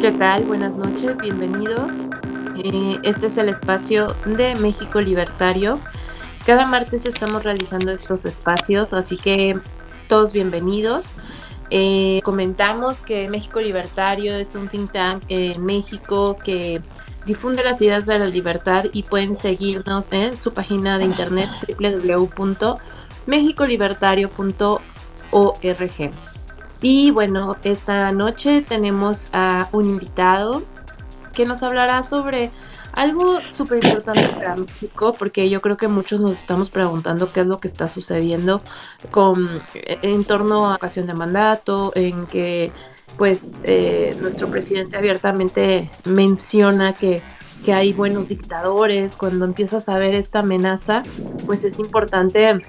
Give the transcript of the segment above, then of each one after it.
¿Qué tal? Buenas noches, bienvenidos. Eh, este es el espacio de México Libertario. Cada martes estamos realizando estos espacios, así que todos bienvenidos. Eh, comentamos que México Libertario es un think tank en México que difunde las ideas de la libertad y pueden seguirnos en su página de internet www.mexicolibertario.org. Y bueno, esta noche tenemos a un invitado que nos hablará sobre algo súper importante para México, porque yo creo que muchos nos estamos preguntando qué es lo que está sucediendo con, en torno a ocasión de mandato, en que pues eh, nuestro presidente abiertamente menciona que, que hay buenos dictadores, cuando empiezas a ver esta amenaza, pues es importante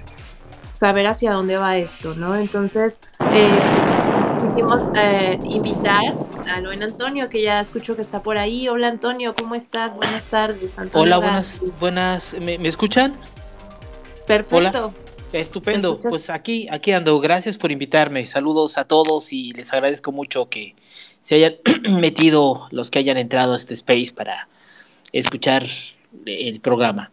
saber hacia dónde va esto, ¿no? Entonces, eh, pues, quisimos eh, invitar a buen Antonio, que ya escucho que está por ahí. Hola Antonio, ¿cómo estás? Buenas tardes. Hola, buenas, buenas, ¿me, escuchan? Perfecto. Estupendo, pues aquí, aquí ando. Gracias por invitarme. Saludos a todos y les agradezco mucho que se hayan metido los que hayan entrado a este space para escuchar el programa.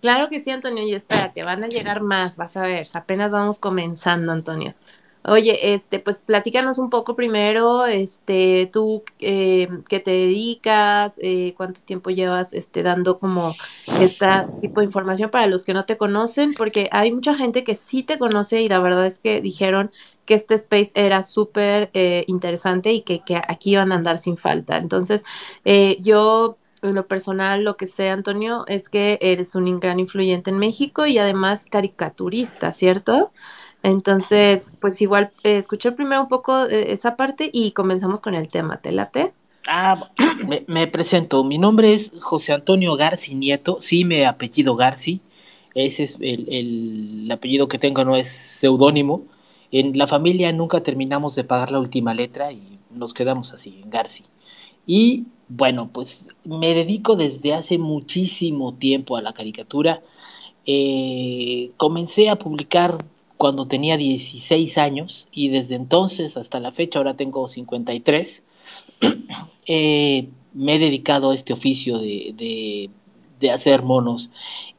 Claro que sí, Antonio, y espérate, van a llegar más, vas a ver, apenas vamos comenzando, Antonio. Oye, este, pues platícanos un poco primero, este, tú eh, qué te dedicas, eh, cuánto tiempo llevas, este, dando como este tipo de información para los que no te conocen, porque hay mucha gente que sí te conoce y la verdad es que dijeron que este space era súper eh, interesante y que, que, aquí iban a andar sin falta. Entonces, yo en lo personal, lo que sé, Antonio, es que eres un gran influyente en México y además caricaturista, ¿cierto? Entonces, pues igual eh, escuché primero un poco esa parte y comenzamos con el tema. ¿Te late? Ah, me, presento. Mi nombre es José Antonio Garci Nieto. Sí, me apellido Garci. Ese es el, apellido que tengo, no es seudónimo. En la familia nunca terminamos de pagar la última letra y nos quedamos así, en Garci. Y bueno, pues me dedico desde hace muchísimo tiempo a la caricatura. Eh, comencé a publicar cuando tenía 16 años y desde entonces hasta la fecha, ahora tengo 53, eh, me he dedicado a este oficio de, hacer monos.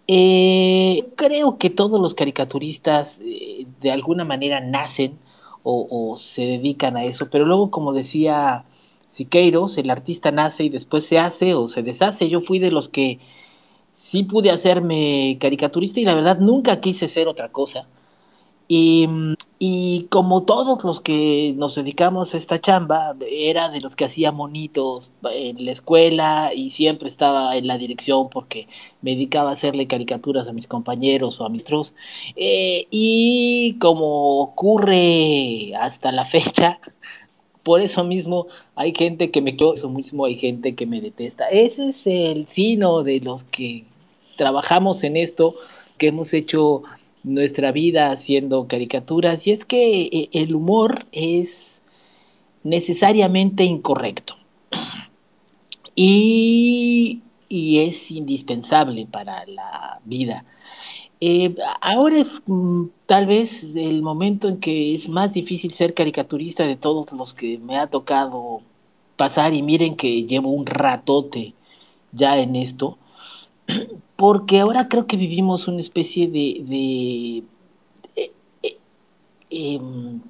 Eh, creo que todos los caricaturistas eh, de alguna manera nacen o, se dedican a eso, pero luego como decía Siqueiros, el artista nace y después se hace o se deshace. Yo fui de los que sí pude hacerme caricaturista y la verdad nunca quise ser otra cosa. Y, como todos los que nos dedicamos a esta chamba, era de los que hacía monitos en la escuela y siempre estaba en la dirección porque me dedicaba a hacerle caricaturas a mis compañeros o a mis trus. Eh, y como ocurre hasta la fecha, por eso mismo hay gente que me quiere, eso mismo hay gente que me detesta. Ese es el sino de los que trabajamos en esto, que hemos hecho nuestra vida haciendo caricaturas y es que eh, el humor es necesariamente incorrecto y, es indispensable para la vida. Eh, ahora es mm, tal vez el momento en que es más difícil ser caricaturista de todos los que me ha tocado pasar y miren que llevo un ratote ya en esto porque ahora creo que vivimos una especie de, eh, eh, em,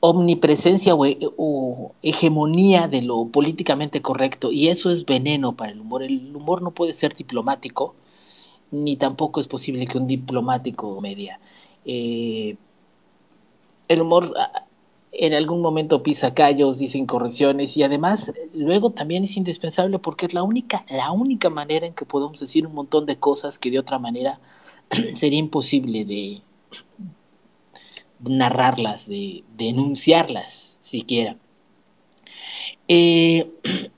omnipresencia o, hegemonía de lo políticamente correcto y eso es veneno para el humor. El humor no puede ser diplomático, ni tampoco es posible que un diplomático media. Eh, el humor ah, en algún momento pisa callos, dice incorrecciones y además luego también es indispensable porque es la única, la única manera en que podemos decir un montón de cosas que de otra manera sería imposible de narrarlas, de, denunciarlas siquiera. Eh,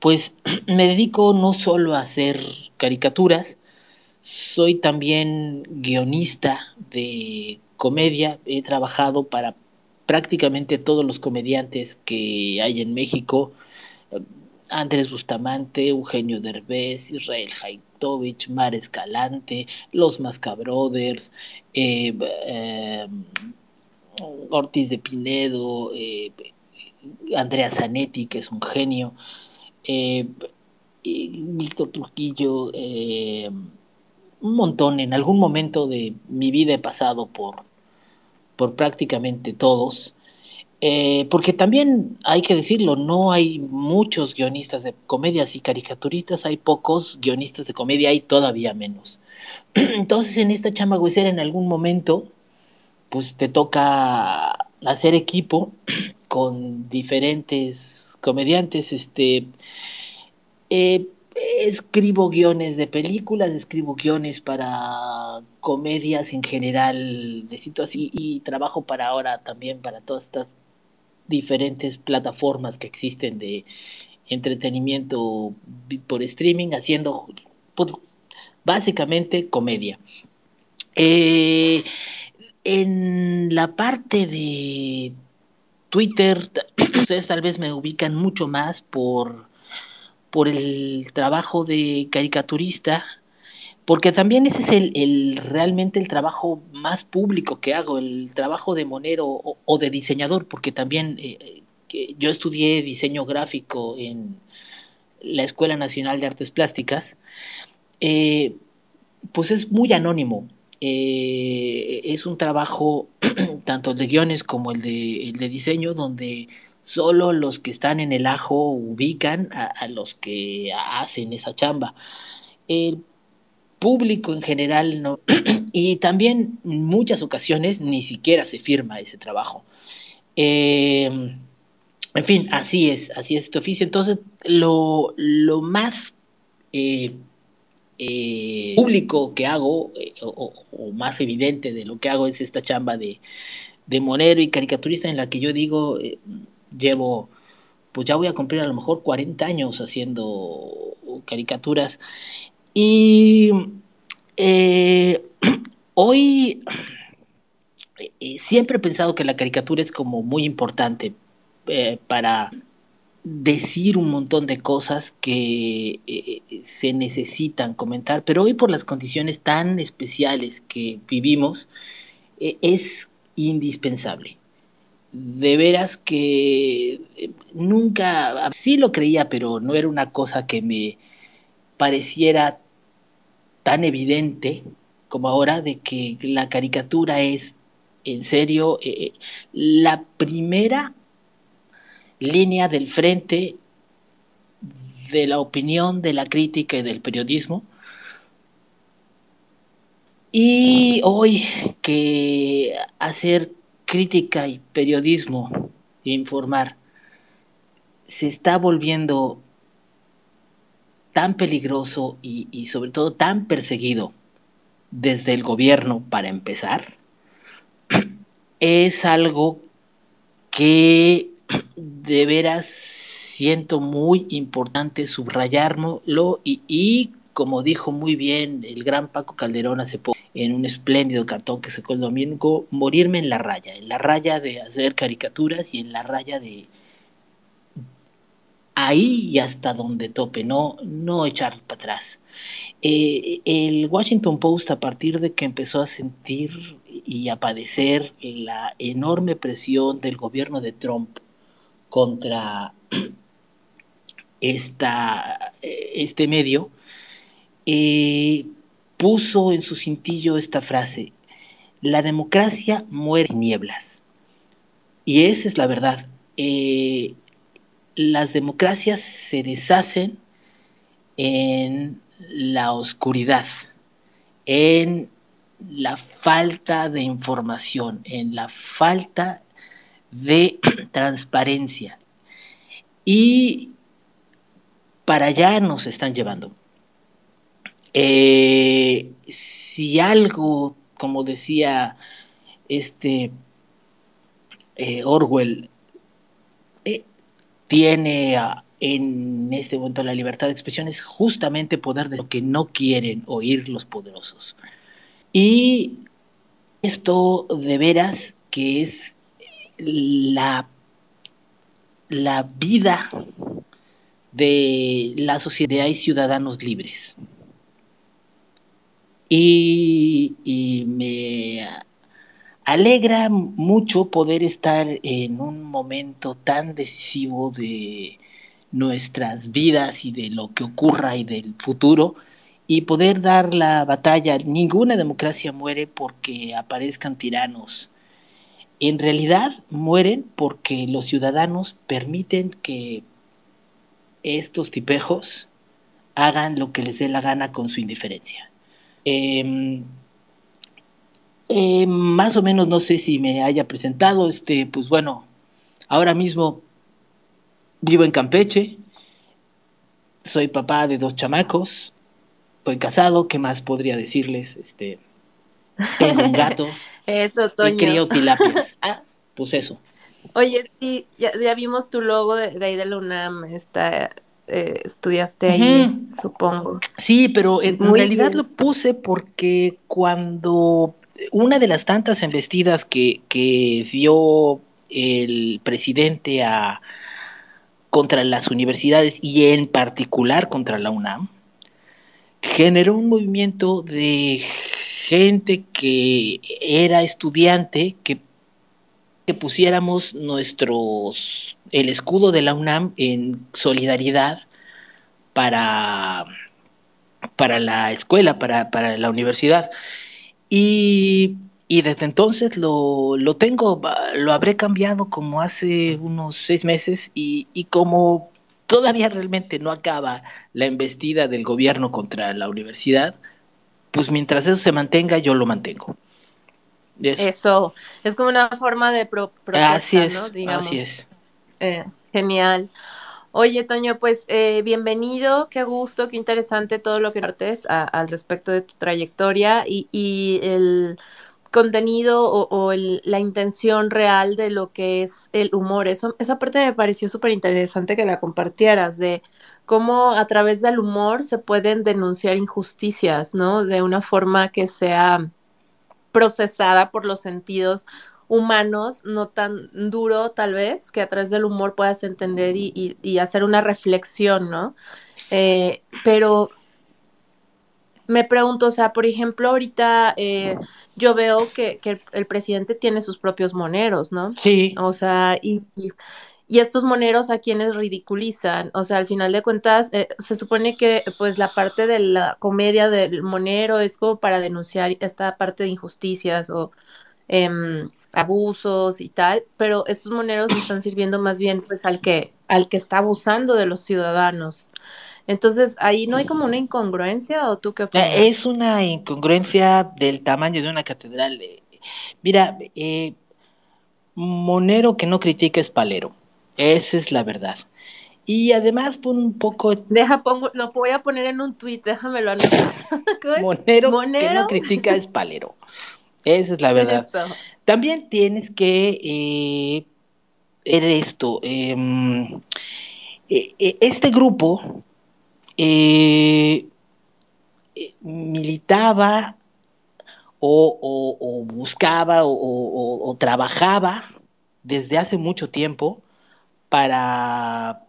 pues me dedico no solo a hacer caricaturas, soy también guionista de comedia, he trabajado para prácticamente todos los comediantes que hay en México, Andrés Bustamante, Eugenio Derbez, Israel Haitovich, Mar Escalante, Los Mascabrothers, eh, eh, Ortiz de Pinedo, eh, Andrea Zanetti, que es un genio, eh, Víctor Trujillo, eh, un montón, en algún momento de mi vida he pasado por, por prácticamente todos, eh, porque también hay que decirlo, no hay muchos guionistas de comedias y caricaturistas, hay pocos guionistas de comedia, hay todavía menos. Entonces en esta chamba en algún momento, pues te toca hacer equipo con diferentes comediantes, este, eh, escribo guiones de películas, escribo guiones para comedias en general de situación y, trabajo para ahora también para todas estas diferentes plataformas que existen de entretenimiento por streaming haciendo pues, básicamente comedia. Eh, en la parte de Twitter, ustedes tal vez me ubican mucho más por por el trabajo de caricaturista, porque también ese es el, realmente el trabajo más público que hago, el trabajo de monero o, de diseñador, porque también eh, que yo estudié diseño gráfico en la Escuela Nacional de Artes Plásticas, eh, pues es muy anónimo. Eh, es un trabajo tanto de guiones como el de, el de diseño, donde Solo los que están en el ajo ubican a, los que hacen esa chamba. El público en general no. y también en muchas ocasiones ni siquiera se firma ese trabajo. Em, en fin, así es, así es este oficio. Entonces, lo, más eh, eh, público que hago, eh, o, más evidente de lo que hago, es esta chamba de, de monero y caricaturista en la que yo digo, llevo, pues ya voy a cumplir a lo mejor 40 años haciendo caricaturas. Y eh, hoy eh, siempre he pensado que la caricatura es como muy importante eh, para decir un montón de cosas que se necesitan comentar, pero hoy por las condiciones tan especiales que vivimos, es indispensable de veras que eh, nunca, sí lo creía, pero no era una cosa que me pareciera tan evidente como ahora de que la caricatura es, en serio, eh, eh, la primera línea del frente de la opinión, de la crítica y del periodismo. Y hoy que hacer crítica y periodismo e informar se está volviendo tan peligroso y, sobre todo tan perseguido desde el gobierno para empezar, es algo que de veras siento muy importante subrayarlo y, y como dijo muy bien el gran Paco Calderón hace poco, en un espléndido cartón que sacó el domingo, morirme en la raya, en la raya de hacer caricaturas y en la raya de ahí y hasta donde tope, no, no echar para atrás. Eh, el Washington Post, a partir de que empezó a sentir y a padecer la enorme presión del gobierno de Trump contra esta, eh, este medio, eh, puso en su cintillo esta frase, la democracia muere en nieblas. Y esa es la verdad. Eh, las democracias se deshacen en la oscuridad, en la falta de información, en la falta de transparencia. Y para allá nos están llevando. Eh, si algo, como decía este eh, Orwell, eh, tiene en este momento la libertad de expresión es justamente poder de lo que no quieren oír los poderosos. Y esto de veras que es la, la vida de la sociedad y ciudadanos libres y, me alegra mucho poder estar en un momento tan decisivo de nuestras vidas y de lo que ocurra y del futuro y poder dar la batalla. Ninguna democracia muere porque aparezcan tiranos. En realidad mueren porque los ciudadanos permiten que estos tipejos hagan lo que les dé la gana con su indiferencia. Em, em, más o menos no sé si me haya presentado, este, pues bueno, ahora mismo vivo en Campeche, soy papá de dos chamacos, estoy casado, ¿qué más podría decirles? Este, tengo un gato eso, Toño. y crío tilapias. Ah. Pues eso. Oye, sí, ya, vimos tu logo de, ahí de la UNAM, está, eh, estudiaste ahí, supongo. Sí, pero en realidad lo puse porque cuando una de las tantas embestidas que, que dio el presidente a contra las universidades y en particular contra la UNAM, generó un movimiento de gente que era estudiante que, que pusiéramos nuestros el escudo de la UNAM en solidaridad para, para la escuela, para, para la universidad. Y y desde entonces lo, lo, tengo, lo habré cambiado como hace unos seis meses y, y, como todavía realmente no acaba la embestida del gobierno contra la universidad, pues mientras eso se mantenga, yo lo mantengo. Eso, es como una forma de pro así es, Así es. Eh, genial. Oye, Toño, pues eh, bienvenido, qué gusto, qué interesante todo lo que partes al respecto de tu trayectoria y, el contenido o, la intención real de lo que es el humor. Esa parte me pareció súper interesante que la compartieras, de cómo a través del humor se pueden denunciar injusticias, ¿no? De una forma que sea procesada por los sentidos humanos, no tan duro tal vez, que a través del humor puedas entender y, hacer una reflexión, ¿no? Eh, pero me pregunto, o sea, por ejemplo, ahorita eh, yo veo que, el, presidente tiene sus propios moneros, ¿no? Sí. O sea, y, y, estos moneros a quienes ridiculizan, o sea, al final de cuentas, eh, se supone que pues la parte de la comedia del monero es como para denunciar esta parte de injusticias o em, abusos y tal, pero estos moneros están sirviendo más bien pues al que, al que está abusando de los ciudadanos. Entonces, ahí no hay como una incongruencia o tú qué opinas? Es una incongruencia del tamaño de una catedral. Mira, eh, monero que no critica es palero. Esa es la verdad. Y además pon un poco. Deja, pongo, lo voy a poner en un tweet, déjamelo anotar. Monero, que no critica es palero. Esa es la verdad. También tienes que eh, esto. Em, eh, este grupo eh, eh, militaba o, buscaba o, trabajaba desde hace mucho tiempo para,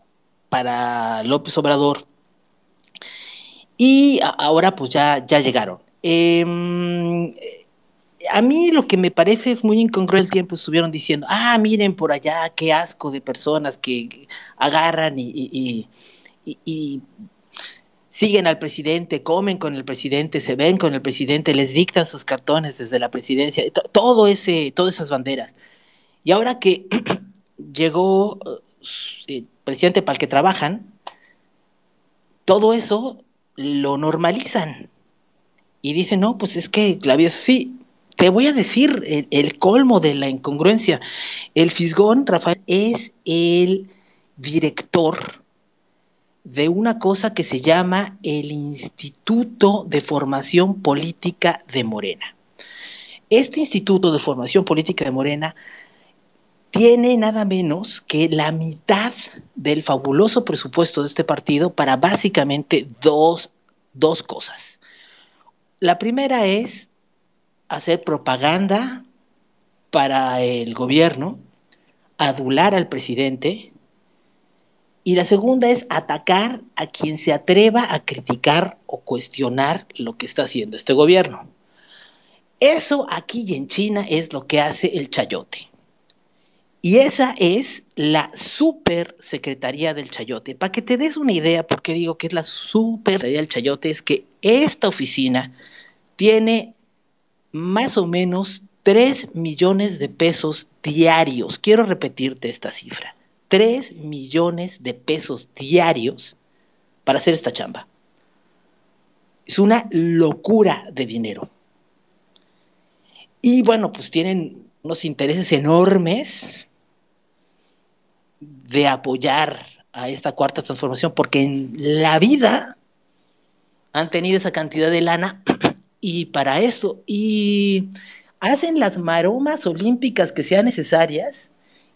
para López Obrador y ahora pues ya, ya llegaron. Em, a mí lo que me parece es muy incongruente el tiempo, estuvieron diciendo, ah, miren por allá, qué asco de personas que agarran y siguen al presidente, comen con el presidente, se ven con el presidente, les dictan sus cartones desde la presidencia, todo ese, todas esas banderas. Y ahora que llegó el eh, presidente para el que trabajan, todo eso lo normalizan. Y dicen, no, pues es que la vida sí. Te voy a decir el, colmo de la incongruencia. El Fisgón, Rafael, es el director de una cosa que se llama el Instituto de Formación Política de Morena. Este Instituto de Formación Política de Morena tiene nada menos que la mitad del fabuloso presupuesto de este partido para básicamente dos, dos cosas. La primera es hacer propaganda para el gobierno, adular al presidente, y la segunda es atacar a quien se atreva a criticar o cuestionar lo que está haciendo este gobierno. Eso aquí y en China es lo que hace el chayote. Y esa es la super secretaría del chayote. Para que te des una idea, porque digo que es la super secretaría del chayote, es que esta oficina tiene más o menos 3 millones de pesos diarios. Quiero repetirte esta cifra. 3 millones de pesos diarios para hacer esta chamba. Es una locura de dinero. Y bueno, pues tienen unos intereses enormes de apoyar a esta cuarta transformación, porque en la vida han tenido esa cantidad de lana y para eso, y hacen las maromas olímpicas que sean necesarias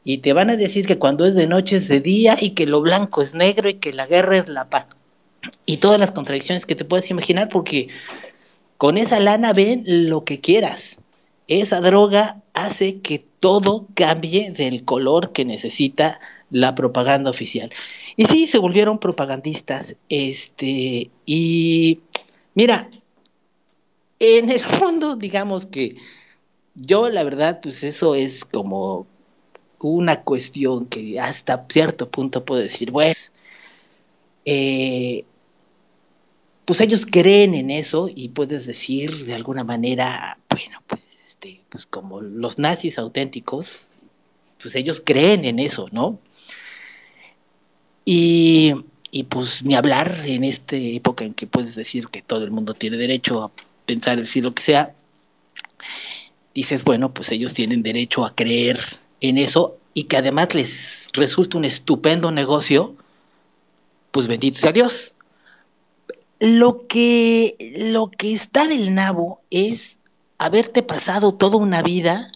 y te van a decir que cuando es de noche es de día y que lo blanco es negro y que la guerra es la paz y todas las contradicciones que te puedes imaginar porque con esa lana ven lo que quieras. Esa droga hace que todo cambie del color que necesita la propaganda oficial. Y sí, se volvieron propagandistas. Este, y mira, en el fondo, digamos que yo, la verdad, pues eso es como una cuestión que hasta cierto punto puedo decir, pues, eh, pues ellos creen en eso y puedes decir de alguna manera, bueno, pues, este, pues como los nazis auténticos, pues ellos creen en eso, ¿no? Y, y pues ni hablar en esta época en que puedes decir que todo el mundo tiene derecho a pensar, decir lo que sea, dices, bueno, pues ellos tienen derecho a creer en eso y que además les resulta un estupendo negocio, pues bendito sea Dios. Lo que, lo que está del nabo es haberte pasado toda una vida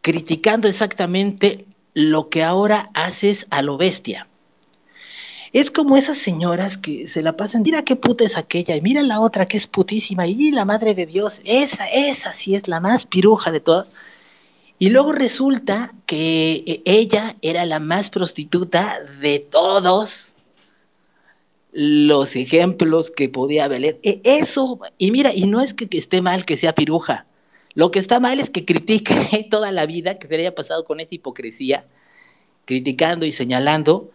criticando exactamente lo que ahora haces a lo bestia. Es como esas señoras que se la pasan, mira qué puta es aquella, y mira la otra que es putísima, y la madre de Dios, esa, esa sí es la más piruja de todas. Y luego resulta que eh, ella era la más prostituta de todos los ejemplos que podía haber. E, eso, y mira, y no es que, esté mal que sea piruja, lo que está mal es que critique toda la vida que se haya pasado con esa hipocresía, criticando y señalando,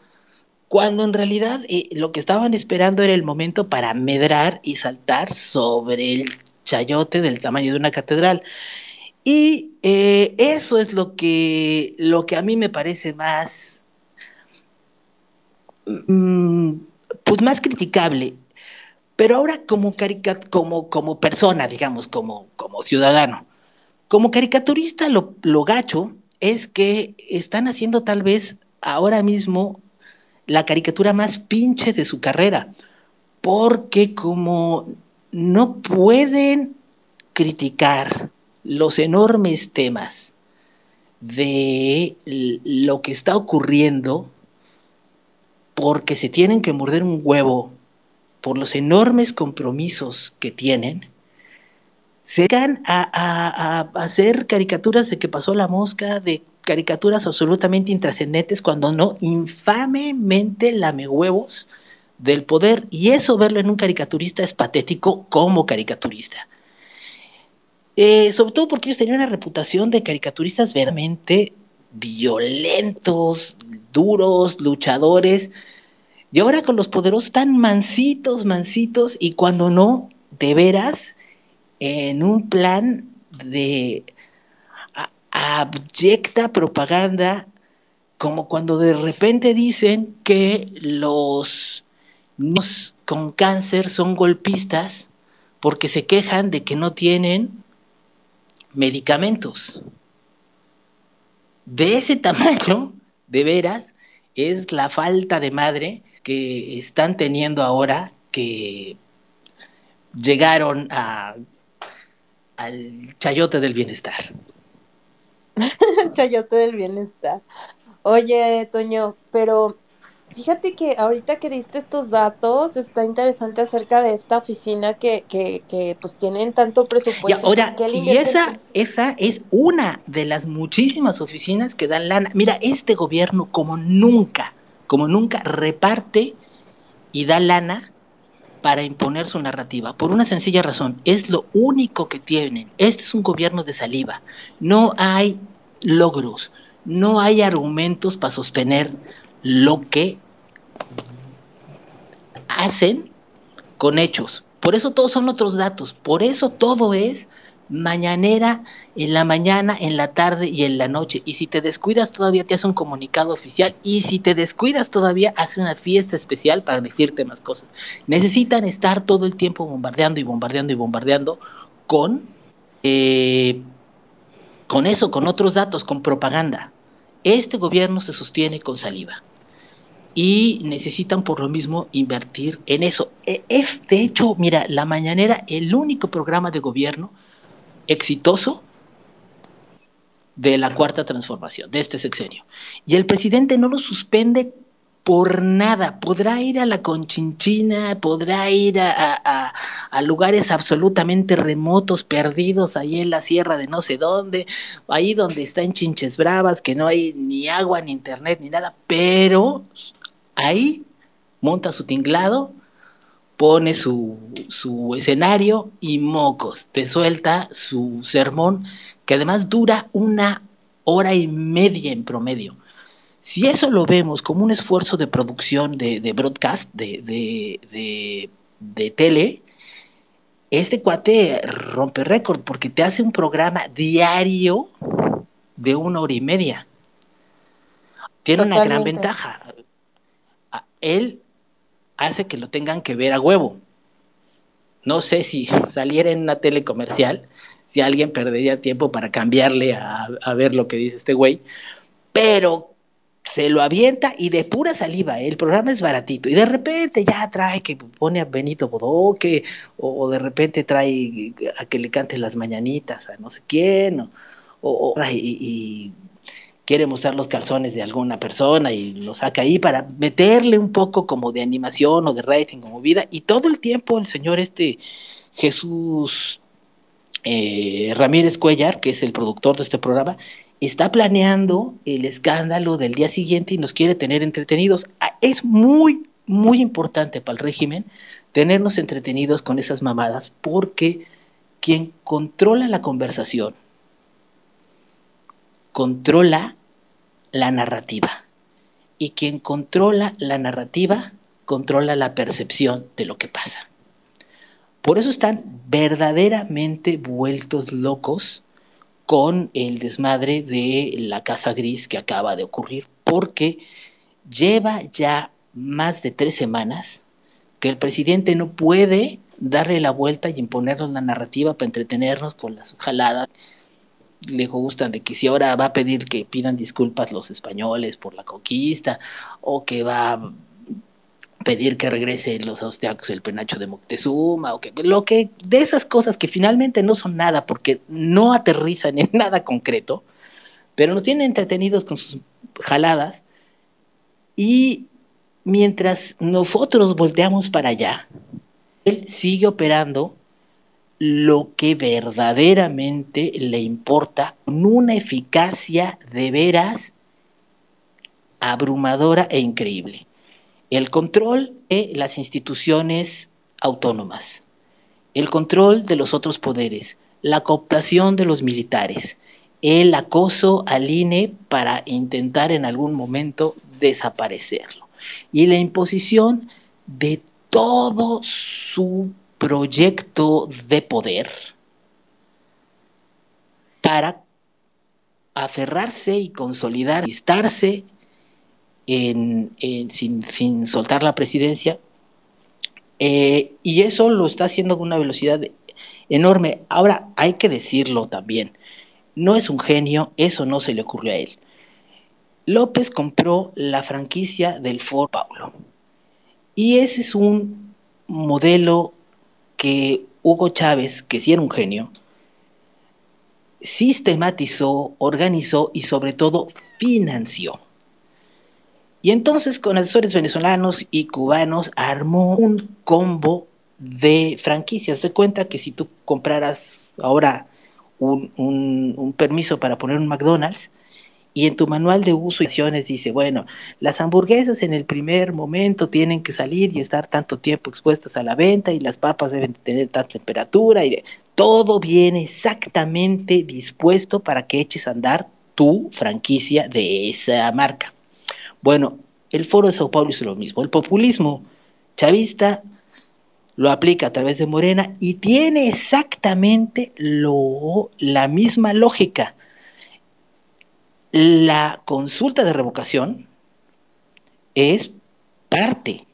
cuando en realidad eh, lo que estaban esperando era el momento para medrar y saltar sobre el chayote del tamaño de una catedral. Y eh, eso es lo que, lo que a mí me parece más, mm, pues más criticable. Pero ahora como, como, como persona, digamos, como, como ciudadano, como caricaturista, lo, lo gacho es que están haciendo tal vez ahora mismo la caricatura más pinche de su carrera, porque como no pueden criticar los enormes temas de lo que está ocurriendo, porque se tienen que morder un huevo por los enormes compromisos que tienen, se llegan a, hacer caricaturas de que pasó la mosca, de caricaturas absolutamente intrascendentes, cuando no, infamemente huevos del poder. Y eso verlo en un caricaturista es patético como caricaturista. Eh, sobre todo porque ellos tenían una reputación de caricaturistas verdaderamente violentos, duros, luchadores. Y ahora con los poderosos tan mansitos, mansitos, y cuando no, de veras, en un plan de abyecta propaganda, como cuando de repente dicen que los niños con cáncer son golpistas porque se quejan de que no tienen medicamentos. De ese tamaño, de veras, es la falta de madre que están teniendo ahora que llegaron al chayote del bienestar. chayote del bienestar. Oye, Toño, pero fíjate que ahorita que diste estos datos, está interesante acerca de esta oficina que, que, que pues tienen tanto presupuesto. Y ahora, y esa, esa es una de las muchísimas oficinas que dan lana. Mira, este gobierno como nunca, como nunca reparte y da lana para imponer su narrativa, por una sencilla razón, es lo único que tienen. Este es un gobierno de saliva. No hay logros, no hay argumentos para sostener lo que hacen con hechos. Por eso todos son otros datos, por eso todo es mañanera, en la mañana, en la tarde y en la noche. Y si te descuidas todavía te hace un comunicado oficial y si te descuidas todavía hace una fiesta especial para decirte más cosas. Necesitan estar todo el tiempo bombardeando y bombardeando y bombardeando con, eh, con eso, con otros datos, con propaganda. Este gobierno se sostiene con saliva y necesitan por lo mismo invertir en eso. E, es, de hecho, mira, la mañanera, el único programa de gobierno exitoso de la cuarta transformación, de este sexenio. Y el presidente no lo suspende por nada. Podrá ir a la Conchinchina, podrá ir a, a, lugares absolutamente remotos, perdidos ahí en la sierra de no sé dónde, ahí donde está en Chinches Bravas, que no hay ni agua, ni internet, ni nada, pero ahí monta su tinglado pone su, su escenario y mocos, te suelta su sermón, que además dura una hora y media en promedio. Si eso lo vemos como un esfuerzo de producción de, broadcast, de, de, de, tele, este cuate rompe récord porque te hace un programa diario de una hora y media. Tiene una gran ventaja. Él hace que lo tengan que ver a huevo. No sé si saliera en una tele comercial, si alguien perdería tiempo para cambiarle a, ver lo que dice este güey, pero se lo avienta y de pura saliva, ¿eh? el programa es baratito, y de repente ya trae que pone a Benito Bodoque, o, de repente trae a que le cante las mañanitas a no sé quién, o, o y, quiere mostrar los calzones de alguna persona y lo saca ahí para meterle un poco como de animación o de rating como vida y todo el tiempo el señor este Jesús eh, Ramírez Cuellar, que es el productor de este programa, está planeando el escándalo del día siguiente y nos quiere tener entretenidos. Ah, es muy, muy importante para el régimen tenernos entretenidos con esas mamadas porque quien controla la conversación controla la narrativa. Y quien controla la narrativa, controla la percepción de lo que pasa. Por eso están verdaderamente vueltos locos con el desmadre de la Casa Gris que acaba de ocurrir, porque lleva ya más de tres semanas que el presidente no puede darle la vuelta y imponernos la narrativa para entretenernos con las jaladas le gustan de que si ahora va a pedir que pidan disculpas los españoles por la conquista o que va a pedir que regrese los austriacos el penacho de Moctezuma o que lo que de esas cosas que finalmente no son nada porque no aterrizan en nada concreto, pero nos tienen entretenidos con sus jaladas y mientras nosotros volteamos para allá, él sigue operando lo que verdaderamente le importa con una eficacia de veras abrumadora e increíble. El control de las instituciones autónomas, el control de los otros poderes, la cooptación de los militares, el acoso al INE para intentar en algún momento desaparecerlo y la imposición de todo su proyecto de poder para aferrarse y consolidar, estarse en, sin, soltar la presidencia. Eh, y eso lo está haciendo con una velocidad enorme. Ahora, hay que decirlo también, no es un genio, eso no se le ocurrió a él. López compró la franquicia del Ford Paulo. Y ese es un modelo que Hugo Chávez, que sí era un genio, sistematizó, organizó y sobre todo financió. Y entonces con asesores venezolanos y cubanos armó un combo de franquicias. De cuenta que si tú compraras ahora un, un permiso para poner un McDonald's y en tu manual de uso y acciones dice, bueno, las hamburguesas en el primer momento tienen que salir y estar tanto tiempo expuestas a la venta y las papas deben tener tanta temperatura y todo viene exactamente dispuesto para que eches a andar tu franquicia de esa marca. Bueno, el foro de Sao Paulo es lo mismo. El populismo chavista lo aplica a través de Morena y tiene exactamente lo, la misma lógica la consulta de revocación es parte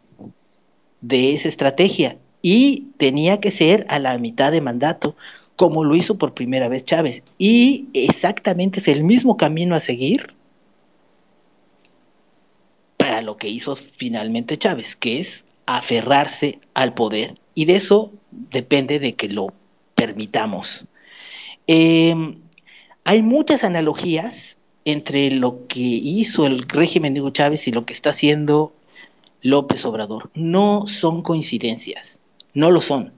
de esa estrategia y tenía que ser a la mitad de mandato, como lo hizo por primera vez Chávez. Y exactamente es el mismo camino a seguir para lo que hizo finalmente Chávez, que es aferrarse al poder. Y de eso depende de que lo permitamos. Em, hay muchas analogías entre lo que hizo el régimen de Hugo Chávez y lo que está haciendo López Obrador. No son coincidencias, no lo son.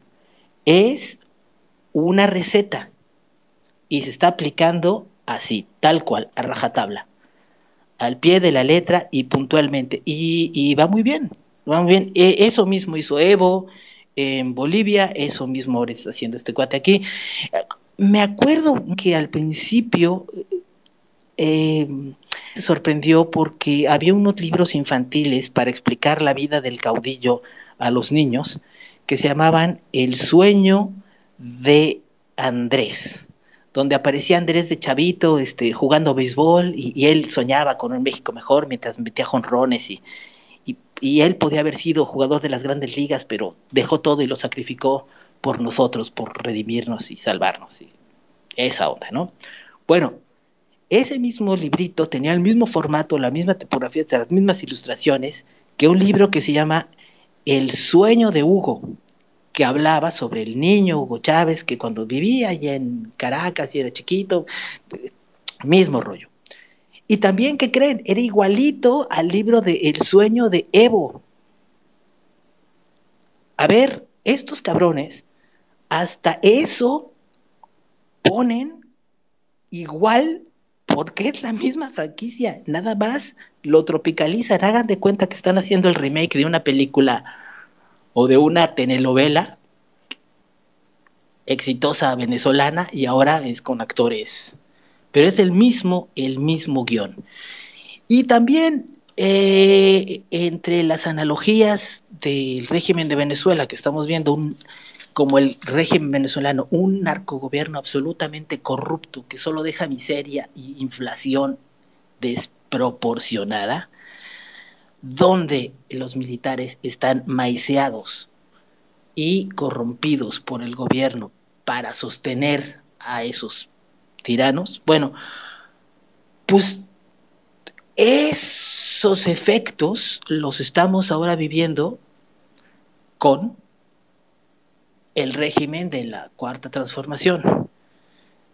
Es una receta y se está aplicando así, tal cual, a rajatabla, al pie de la letra y puntualmente. Y, va muy bien, va muy bien. E, eso mismo hizo Evo en Bolivia, eso mismo ahora está haciendo este cuate aquí. Me acuerdo que al principio eh, sorprendió porque había unos libros infantiles para explicar la vida del caudillo a los niños que se llamaban El sueño de Andrés, donde aparecía Andrés de chavito este, jugando béisbol y, él soñaba con un México mejor mientras metía jonrones y, y, él podía haber sido jugador de las grandes ligas, pero dejó todo y lo sacrificó por nosotros, por redimirnos y salvarnos. Y esa onda, ¿no? Bueno, ese mismo librito tenía el mismo formato, la misma tipografía, las mismas ilustraciones que un libro que se llama El sueño de Hugo, que hablaba sobre el niño Hugo Chávez, que cuando vivía allá en Caracas y era chiquito, mismo rollo. Y también, ¿qué creen? Era igualito al libro de El sueño de Evo. A ver, estos cabrones, hasta eso ponen igual porque es la misma franquicia, nada más lo tropicalizan, hagan de cuenta que están haciendo el remake de una película o de una telenovela exitosa venezolana y ahora es con actores, pero es el mismo, el mismo guion. Y también eh, entre las analogías del régimen de Venezuela que estamos viendo, un, como el régimen venezolano, un narcogobierno absolutamente corrupto que solo deja miseria y inflación desproporcionada, donde los militares están maiceados y corrompidos por el gobierno para sostener a esos tiranos, bueno, pues esos efectos los estamos ahora viviendo con el régimen de la cuarta transformación.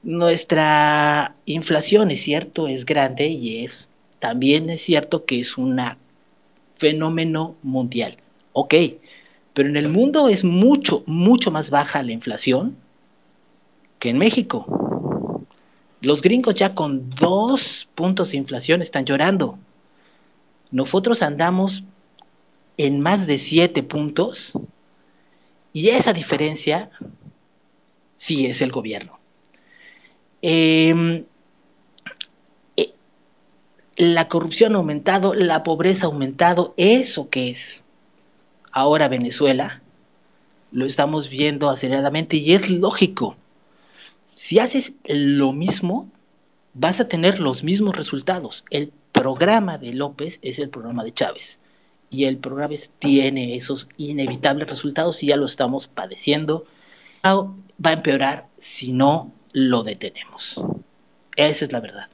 Nuestra inflación, es cierto, es grande y es también es cierto que es un fenómeno mundial. Ok, pero en el mundo es mucho, mucho más baja la inflación que en México. Los gringos ya con dos puntos de inflación están llorando. Nosotros andamos en más de siete puntos y esa diferencia sí es el gobierno. Em, eh, la corrupción ha aumentado, la pobreza ha aumentado, eso que es ahora Venezuela, lo estamos viendo aceleradamente y es lógico. Si haces lo mismo, vas a tener los mismos resultados. El programa de López es el programa de Chávez y el programa tiene esos inevitables resultados y ya lo estamos padeciendo. Va a empeorar si no lo detenemos. Esa es la verdad.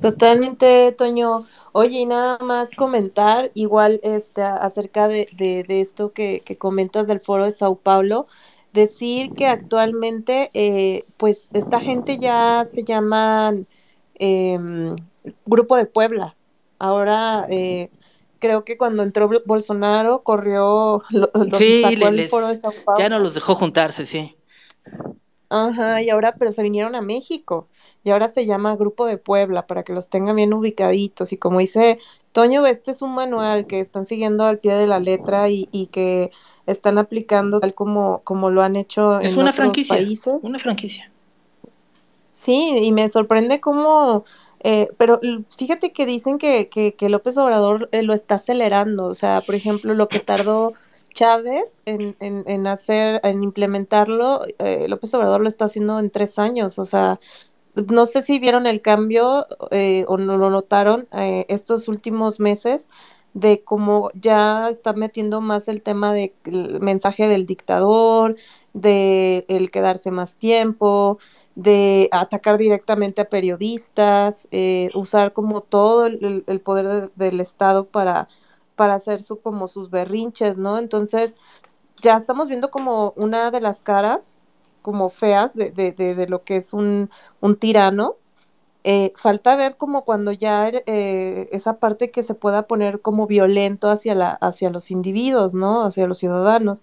Totalmente, Toño. Oye, y nada más comentar, igual este, acerca de, esto que, comentas del foro de Sao Paulo, decir que actualmente, eh, pues, esta gente ya se llaman em, Grupo de Puebla, Ahora, eh, creo que cuando entró Bolsonaro, corrió, sí, sacó foro de Sao Paulo. Ya no los dejó juntarse, sí. Ajá, y ahora, pero se vinieron a México y ahora se llama Grupo de Puebla para que los tengan bien ubicaditos. Y como dice Toño, este es un manual que están siguiendo al pie de la letra y, y que están aplicando tal como, como lo han hecho es en una otros franquicia, países. Una franquicia. Sí, y me sorprende cómo, eh, pero fíjate que dicen que, que, que López Obrador eh, lo está acelerando, o sea, por ejemplo, lo que tardó Chávez en, en, en hacer, en implementarlo, eh, López Obrador lo está haciendo en tres años, o sea, no sé si vieron el cambio eh, o no lo notaron estos últimos meses de cómo ya está metiendo más el tema de el mensaje del dictador, de el quedarse más tiempo, de atacar directamente a periodistas, eh, usar como todo el, poder de- del Estado para, para hacer su, como sus berrinches, ¿no? Entonces, ya estamos viendo como una de las caras como feas de, de, de, de lo que es un, un tirano. Eh, falta ver como cuando ya eh, esa parte que se pueda poner como violento hacia la, hacia los individuos, ¿no? Hacia los ciudadanos.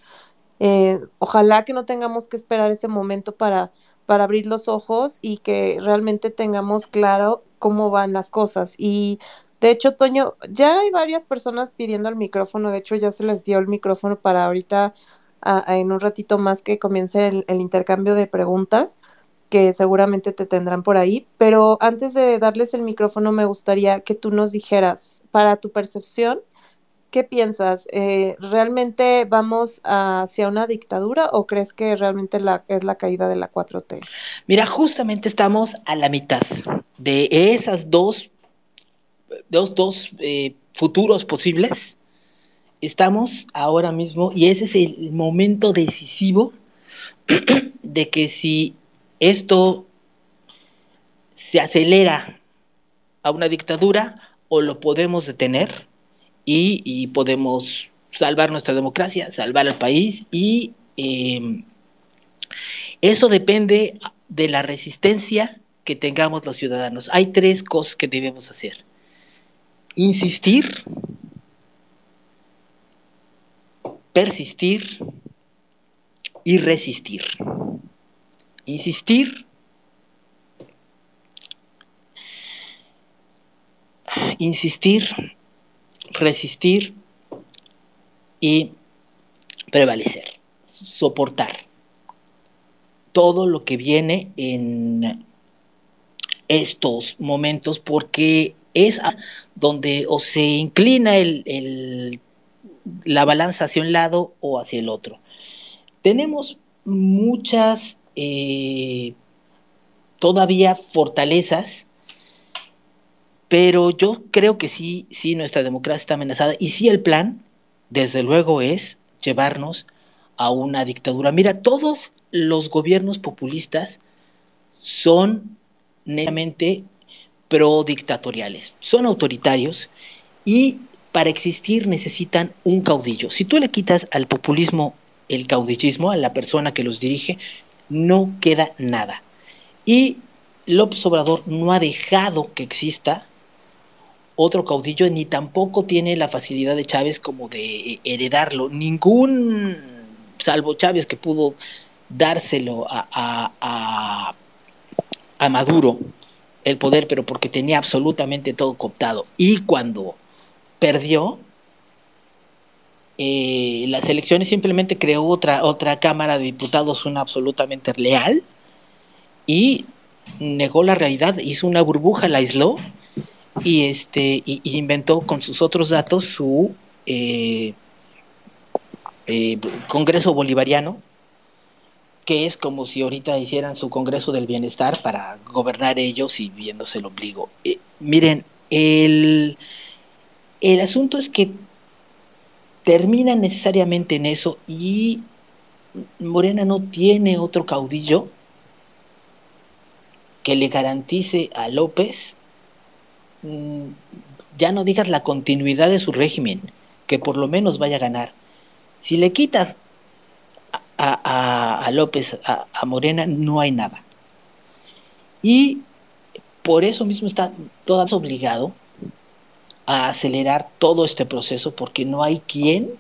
Ojalá que no tengamos que esperar ese momento para, para abrir los ojos y que realmente tengamos claro cómo van las cosas. Y de hecho, Toño, ya hay varias personas pidiendo el micrófono, de hecho ya se les dio el micrófono para ahorita, en un ratito más que comience el, el intercambio de preguntas, que seguramente te tendrán por ahí. Pero antes de darles el micrófono, me gustaría que tú nos dijeras, para tu percepción, ¿Qué piensas? Eh, ¿realmente vamos hacia una dictadura o crees que realmente es la caída de la 4T? Mira, justamente estamos a la mitad de esas dos, dos, dos eh, futuros posibles. Estamos ahora mismo y ese es el momento decisivo de que si esto se acelera a una dictadura o lo podemos detener y, podemos salvar nuestra democracia, salvar al país y eh, eso depende de la resistencia que tengamos los ciudadanos. Hay tres cosas que debemos hacer. Insistir, persistir y resistir. Insistir, insistir, resistir y prevalecer, soportar todo lo que viene en estos momentos porque es donde o se inclina el, la balanza hacia un lado o hacia el otro. Tenemos muchas eh, todavía fortalezas, pero yo creo que sí, sí, nuestra democracia está amenazada y sí el plan, desde luego, es llevarnos a una dictadura. Mira, todos los gobiernos populistas son netamente pro-dictatoriales, son autoritarios y para existir necesitan un caudillo. Si tú le quitas al populismo el caudillismo, a la persona que los dirige, no queda nada. Y López Obrador no ha dejado que exista otro caudillo, ni tampoco tiene la facilidad de Chávez como de heredarlo. Ningún, salvo Chávez que pudo dárselo a, a, a, a Maduro el poder, pero porque tenía absolutamente todo cooptado. Y cuando perdió, eh, las elecciones simplemente creó otra, otra Cámara de Diputados, una absolutamente leal, y negó la realidad, hizo una burbuja, la aisló, y, este, y, inventó con sus otros datos su eh, eh, Congreso Bolivariano, que es como si ahorita hicieran su Congreso del Bienestar para gobernar ellos y viéndose el ombligo. Eh, miren, el, el asunto es que termina necesariamente en eso y Morena no tiene otro caudillo que le garantice a López, ya no digas la continuidad de su régimen, que por lo menos vaya a ganar. Si le quitas a, a, a López, a, a, Morena, no hay nada. Y por eso mismo está todo obligado a acelerar todo este proceso porque no hay quien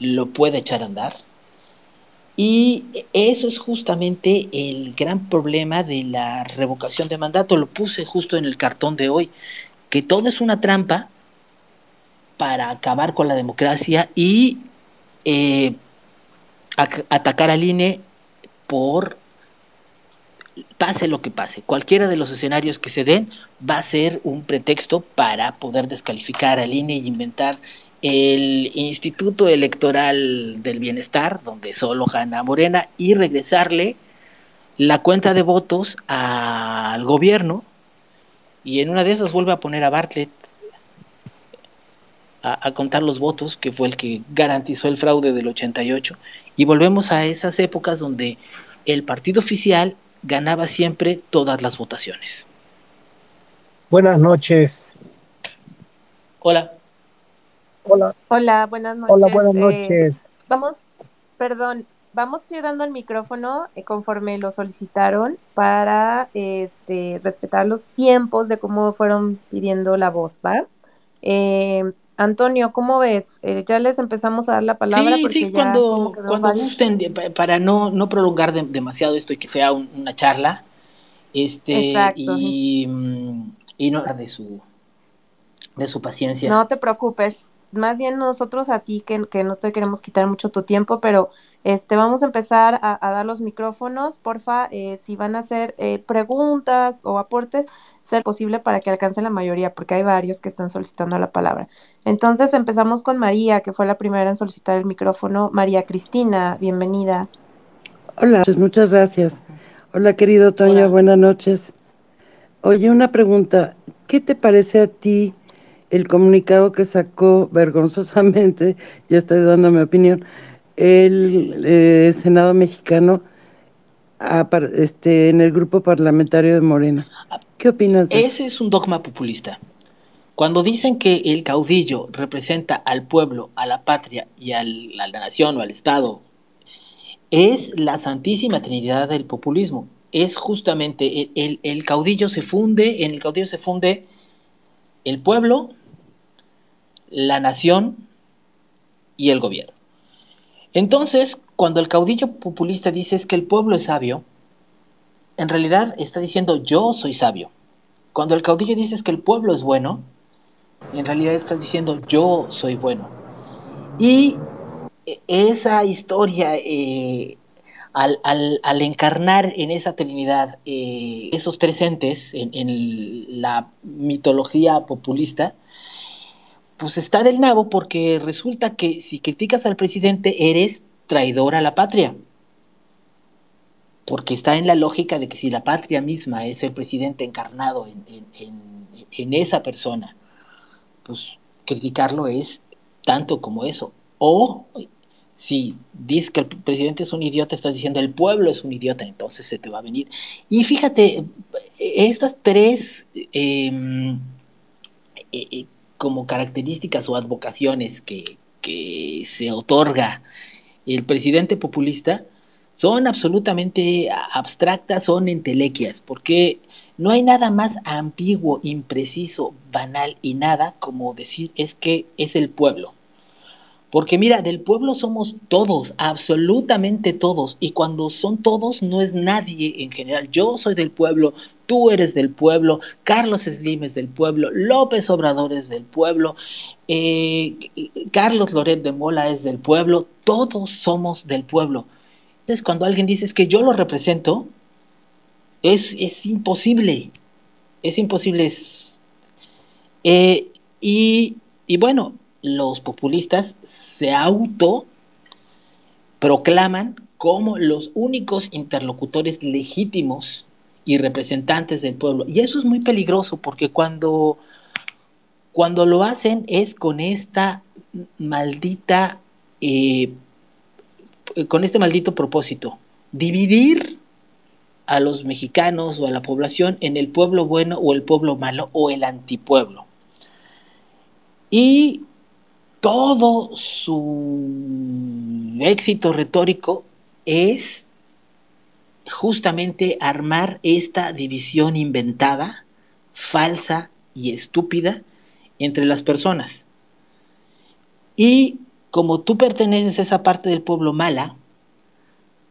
lo pueda echar a andar. Y eso es justamente el gran problema de la revocación de mandato. Lo puse justo en el cartón de hoy, que todo es una trampa para acabar con la democracia y eh, atacar al INE por pase lo que pase, cualquiera de los escenarios que se den va a ser un pretexto para poder descalificar al INE y inventar el Instituto Electoral del Bienestar, donde solo gana Morena, y regresarle la cuenta de votos al gobierno, y en una de esas vuelve a poner a Bartlett a, a, contar los votos, que fue el que garantizó el fraude del 88, y volvemos a esas épocas donde el partido oficial ganaba siempre todas las votaciones. Buenas noches. Hola. Hola. Hola, buenas noches. Hola, buenas noches. Eh, vamos, perdón, vamos a ir dando el micrófono eh, conforme lo solicitaron para este, respetar los tiempos de cómo fueron pidiendo la voz, ¿va? Eh, Antonio, ¿cómo ves? Eh, ya les empezamos a dar la palabra. Sí, porque sí, ya cuando, cuando gusten, para no, no prolongar de, demasiado esto y que sea un, una charla, este, Exacto. y, mm, y no de su, de su paciencia. No te preocupes. Más bien nosotros a ti que, que no te queremos quitar mucho tu tiempo, pero este vamos a empezar a, a dar los micrófonos. Porfa, eh, si van a hacer eh, preguntas o aportes, ser posible para que alcance la mayoría, porque hay varios que están solicitando la palabra. Entonces empezamos con María, que fue la primera en solicitar el micrófono. María Cristina, bienvenida. Hola, muchas gracias. Hola, querido Toño, Hola. buenas noches. Oye, una pregunta. ¿Qué te parece a ti el comunicado que sacó vergonzosamente, ya estoy dando mi opinión, el eh, Senado mexicano este, en el grupo parlamentario de Morena? ¿Qué opinas de? Ese es un dogma populista. Cuando dicen que el caudillo representa al pueblo, a la patria y al- a la nación o al Estado, es la santísima trinidad del populismo. Es justamente el caudillo se funde, en el caudillo se funde el pueblo, la nación y el gobierno. Entonces, cuando el caudillo populista dice es que el pueblo es sabio, en realidad está diciendo yo soy sabio. Cuando el caudillo dice es que el pueblo es bueno, en realidad está diciendo yo soy bueno. Y e- esa historia, eh, al, encarnar en esa Trinidad eh, esos tres entes en, en la mitología populista, pues está del nabo porque resulta que si criticas al presidente eres traidor a la patria. Porque está en la lógica de que si la patria misma es el presidente encarnado en, esa persona, pues criticarlo es tanto como eso. O si dices que el presidente es un idiota, estás diciendo el pueblo es un idiota, entonces se te va a venir. Y fíjate, estas tres eh, eh, eh, como características o advocaciones que, que se otorga el presidente populista son absolutamente abstractas, son entelequias, porque no hay nada más ambiguo, impreciso, banal y nada como decir es que es el pueblo. Porque mira, del pueblo somos todos, absolutamente todos, y cuando son todos no es nadie en general. Yo soy del pueblo, tú eres del pueblo, Carlos Slim es del pueblo, López Obrador es del pueblo, eh, Carlos Loret de Mola es del pueblo, todos somos del pueblo. Entonces cuando alguien dice que yo lo represento, es, es imposible, es imposible. Es, eh, y, y bueno, los populistas se auto proclaman como los únicos interlocutores legítimos y representantes del pueblo. Y eso es muy peligroso porque cuando, cuando lo hacen es con esta maldita, eh, con este maldito propósito, dividir a los mexicanos o a la población en el pueblo bueno o el pueblo malo o el antipueblo. Y todo su éxito retórico es justamente armar esta división inventada, falsa y estúpida entre las personas. Y como tú perteneces a esa parte del pueblo mala,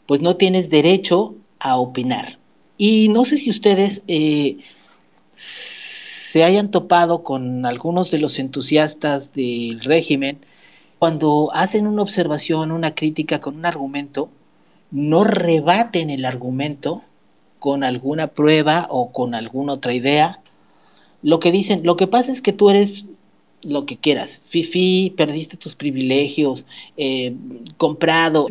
pues no tienes derecho a opinar. Y no sé si ustedes eh, se hayan topado con algunos de los entusiastas del régimen, cuando hacen una observación, una crítica con un argumento, no rebaten el argumento con alguna prueba o con alguna otra idea. Lo que dicen, lo que pasa es que tú eres lo que quieras, fifi, perdiste tus privilegios, eh, comprado.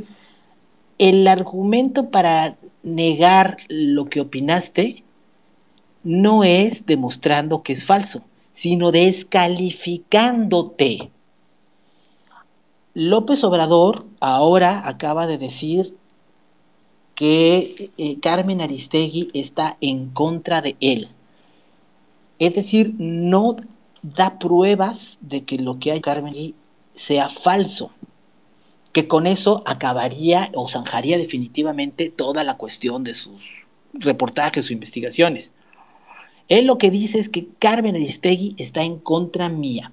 El argumento para negar lo que opinaste no es demostrando que es falso, sino descalificándote. López Obrador ahora acaba de decir que eh, Carmen Aristegui está en contra de él. Es decir, no da pruebas de que lo que hay Carmen sea falso, que con eso acabaría o zanjaría definitivamente toda la cuestión de sus reportajes o investigaciones. Él lo que dice es que Carmen Aristegui está en contra mía.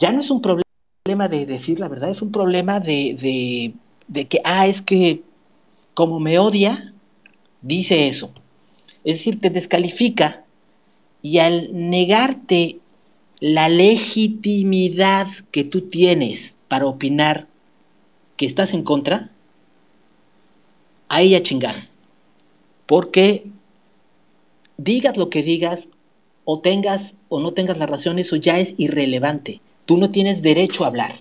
Ya no es un problema de decir la verdad, es un problema de, de, de que, ah, es que como me odia, dice eso. Es decir, te descalifica y al negarte la legitimidad que tú tienes para opinar que estás en contra, ahí a chingar. Porque digas lo que digas, o tengas o no tengas la razón, eso ya es irrelevante. Tú no tienes derecho a hablar.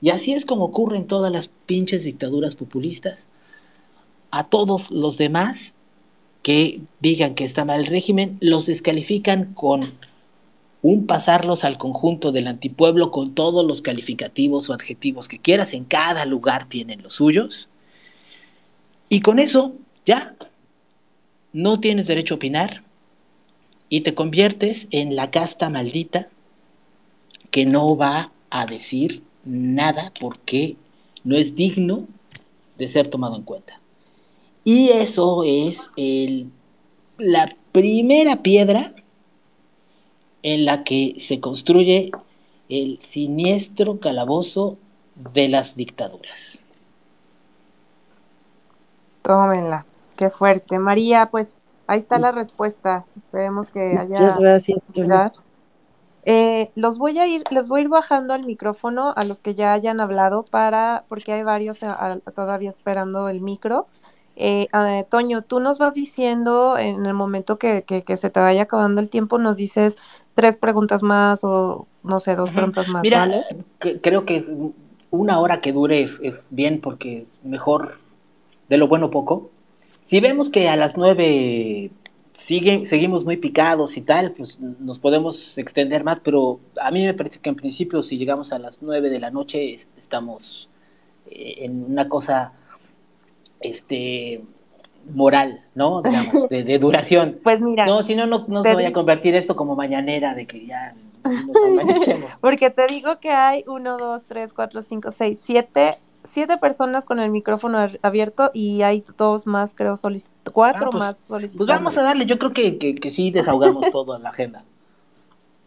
Y así es como ocurre en todas las pinches dictaduras populistas a todos los demás que digan que está mal el régimen, los descalifican con un pasarlos al conjunto del antipueblo con todos los calificativos o adjetivos que quieras, en cada lugar tienen los suyos. Y con eso ya no tienes derecho a opinar y te conviertes en la casta maldita que no va a decir nada porque no es digno de ser tomado en cuenta. Y eso es el, la primera piedra en la que se construye el siniestro calabozo de las dictaduras. Tómenla, qué fuerte. María, pues ahí está la respuesta. Esperemos que haya. Muchas gracias. Eh, los voy a ir, les voy a ir bajando al micrófono a los que ya hayan hablado para, porque hay varios todavía esperando el micro. Eh, Toño, tú nos vas diciendo en el momento que, se te vaya acabando el tiempo, nos dices tres preguntas más o no sé, dos preguntas más. Mira, creo que una hora que dure es, bien porque mejor de lo bueno poco. Si vemos que a las nueve sigue, seguimos muy picados y tal, pues nos podemos extender más, pero a mí me parece que en principio si llegamos a las nueve de la noche estamos eh, en una cosa este moral, ¿no? Digamos, de, duración. Pues mira. No, si no, no, no se vaya a convertir esto como mañanera de que ya nos Porque te digo que hay uno, dos, tres, cuatro, cinco, seis, siete, siete personas con el micrófono abierto y hay dos más, creo, cuatro ah, pues, más solicitando. Pues vamos a darle, yo creo que, que, que sí desahogamos todo en la agenda.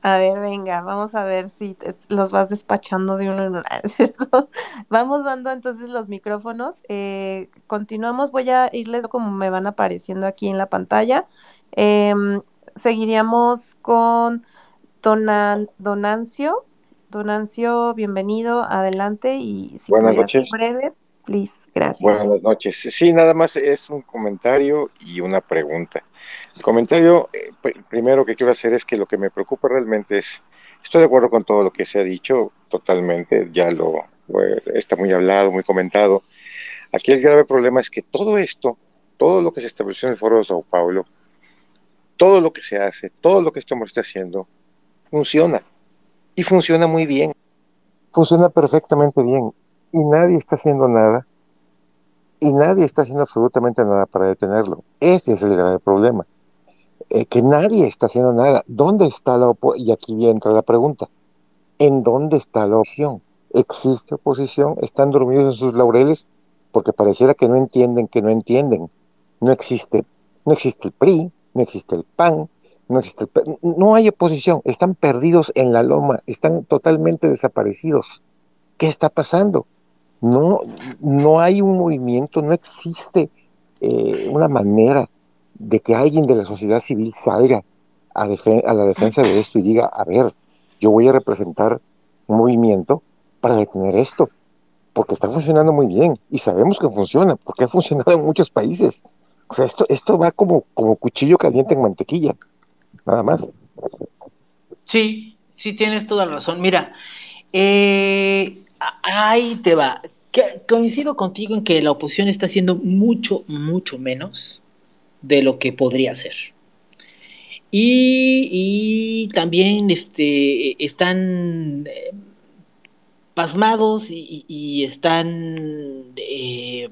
A ver, venga, vamos a ver si los vas despachando de uno en uno, ¿cierto? Vamos dando entonces los micrófonos. Eh, continuamos, voy a irles como me van apareciendo aquí en la pantalla. Em, seguiríamos con Donan, Donancio. Donancio, bienvenido, adelante y si Buenas noches. breve, please, gracias. Buenas noches. Sí, nada más es un comentario y una pregunta. El comentario eh, primero que quiero hacer es que lo que me preocupa realmente es, estoy de acuerdo con todo lo que se ha dicho, totalmente, ya lo está muy hablado, muy comentado. Aquí el grave problema es que todo esto, todo lo que se estableció en el Foro de Sao Paulo, todo lo que se hace, todo lo que estamos haciendo, funciona. Y funciona muy bien. Funciona perfectamente bien. Y nadie está haciendo nada. Y nadie está haciendo absolutamente nada para detenerlo. Ese es el grave problema. Eh, que nadie está haciendo nada. ¿Dónde está la oposición? Y aquí entra la pregunta. ¿En dónde está la oposición? ¿Existe oposición? ¿Están dormidos en sus laureles? Porque pareciera que no entienden, que no entienden. No existe, no existe el PRI, no existe el PAN, no existe no hay oposición. Están perdidos en la loma, están totalmente desaparecidos. ¿Qué está pasando? No, no hay un movimiento, no existe eh, una manera de que alguien de la sociedad civil salga a, a la defensa de esto y diga, a ver, yo voy a representar un movimiento para detener esto, porque está funcionando muy bien y sabemos que funciona, porque ha funcionado en muchos países. O sea, esto, esto va como, como cuchillo caliente en mantequilla, nada más. Sí, sí, tienes toda la razón. Mira, eh, ahí te va. coincido contigo en que la oposición está haciendo mucho, mucho menos de lo que podría ser. Y, también este, están eh, pasmados y, están eh,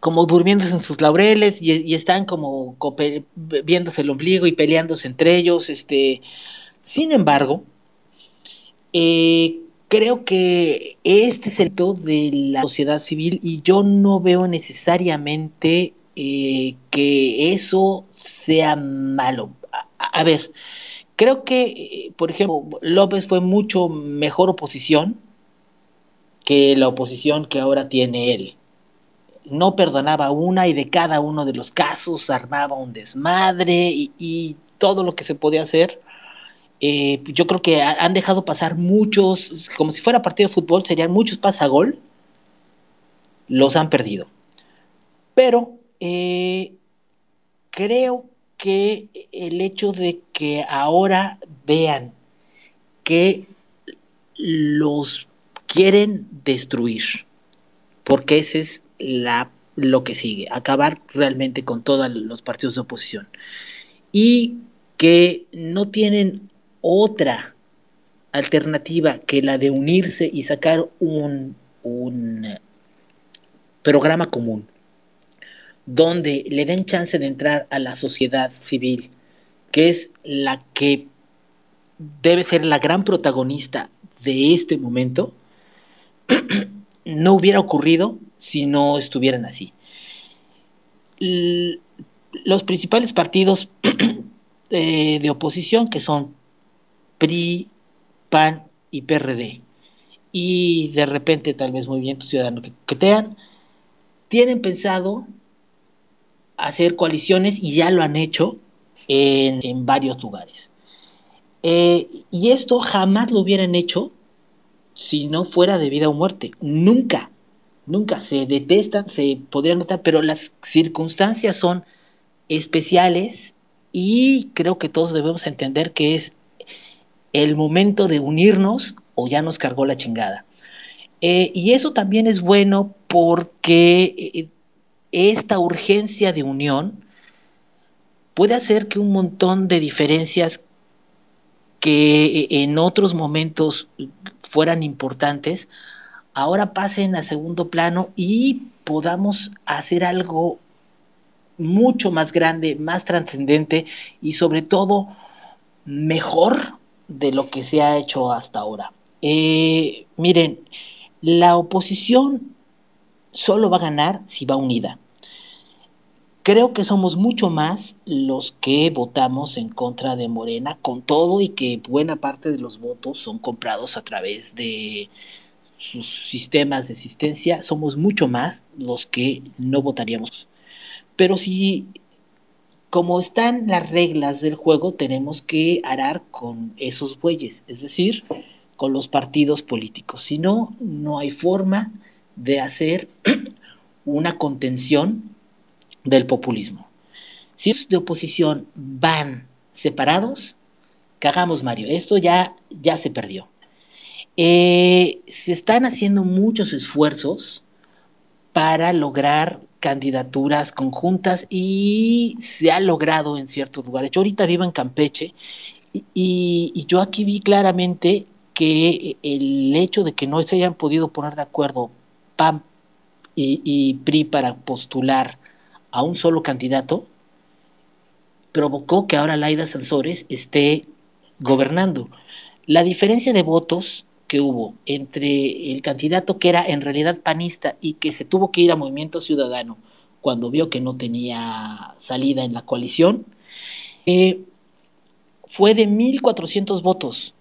como durmiéndose en sus laureles y, están como viéndose el ombligo y peleándose entre ellos. Este, sin embargo, eh, creo que este es el todo de la sociedad civil y yo no veo necesariamente eh, que eso sea malo. A, ver, creo que, eh, por ejemplo, López fue mucho mejor oposición que la oposición que ahora tiene él. No perdonaba una y de cada uno de los casos armaba un desmadre y todo lo que se podía hacer eh, yo creo que han dejado pasar muchos, como si fuera partido de fútbol, serían muchos pasagol, los han perdido. Pero eh, creo que el hecho de que ahora vean que los quieren destruir, porque ese es la, lo que sigue, acabar realmente con todos los partidos de oposición, y que no tienen otra alternativa que la de unirse y sacar un, programa común donde le den chance de entrar a la sociedad civil, que es la que debe ser la gran protagonista de este momento, no hubiera ocurrido si no estuvieran así. los principales partidos de oposición, que son PRI, PAN y PRD, y de repente tal vez Movimiento Ciudadano que coquetean, tienen pensado hacer coaliciones y ya lo han hecho en, varios lugares. Eh, y esto jamás lo hubieran hecho si no fuera de vida o muerte. Nunca, nunca se detestan, se podrían notar, pero las circunstancias son especiales y creo que todos debemos entender que es el momento de unirnos o ya nos cargó la chingada. Eh, y eso también es bueno porque eh, esta urgencia de unión puede hacer que un montón de diferencias que eh, en otros momentos fueran importantes, ahora pasen a segundo plano y podamos hacer algo mucho más grande, más trascendente y sobre todo mejor de lo que se ha hecho hasta ahora. Eh, miren, la oposición solo va a ganar si va unida. Creo que somos mucho más los que votamos en contra de Morena, con todo y que buena parte de los votos son comprados a través de sus sistemas de asistencia, somos mucho más los que no votaríamos. Pero si como están las reglas del juego, tenemos que arar con esos bueyes, es decir, con los partidos políticos. Si no, no hay forma de hacer una contención del populismo. Si los de oposición van separados, cagamos Mario, esto ya, ya se perdió. Eh, se están haciendo muchos esfuerzos para lograr candidaturas conjuntas y se ha logrado en ciertos lugares. Yo ahorita vivo en Campeche y, yo aquí vi claramente que el hecho de que no se hayan podido poner de acuerdo PAM y, PRI para postular a un solo candidato provocó que ahora Laida Sansores esté gobernando. La diferencia de votos que hubo entre el candidato que era en realidad panista y que se tuvo que ir a Movimiento Ciudadano cuando vio que no tenía salida en la coalición, eh, fue de 1.400 votos.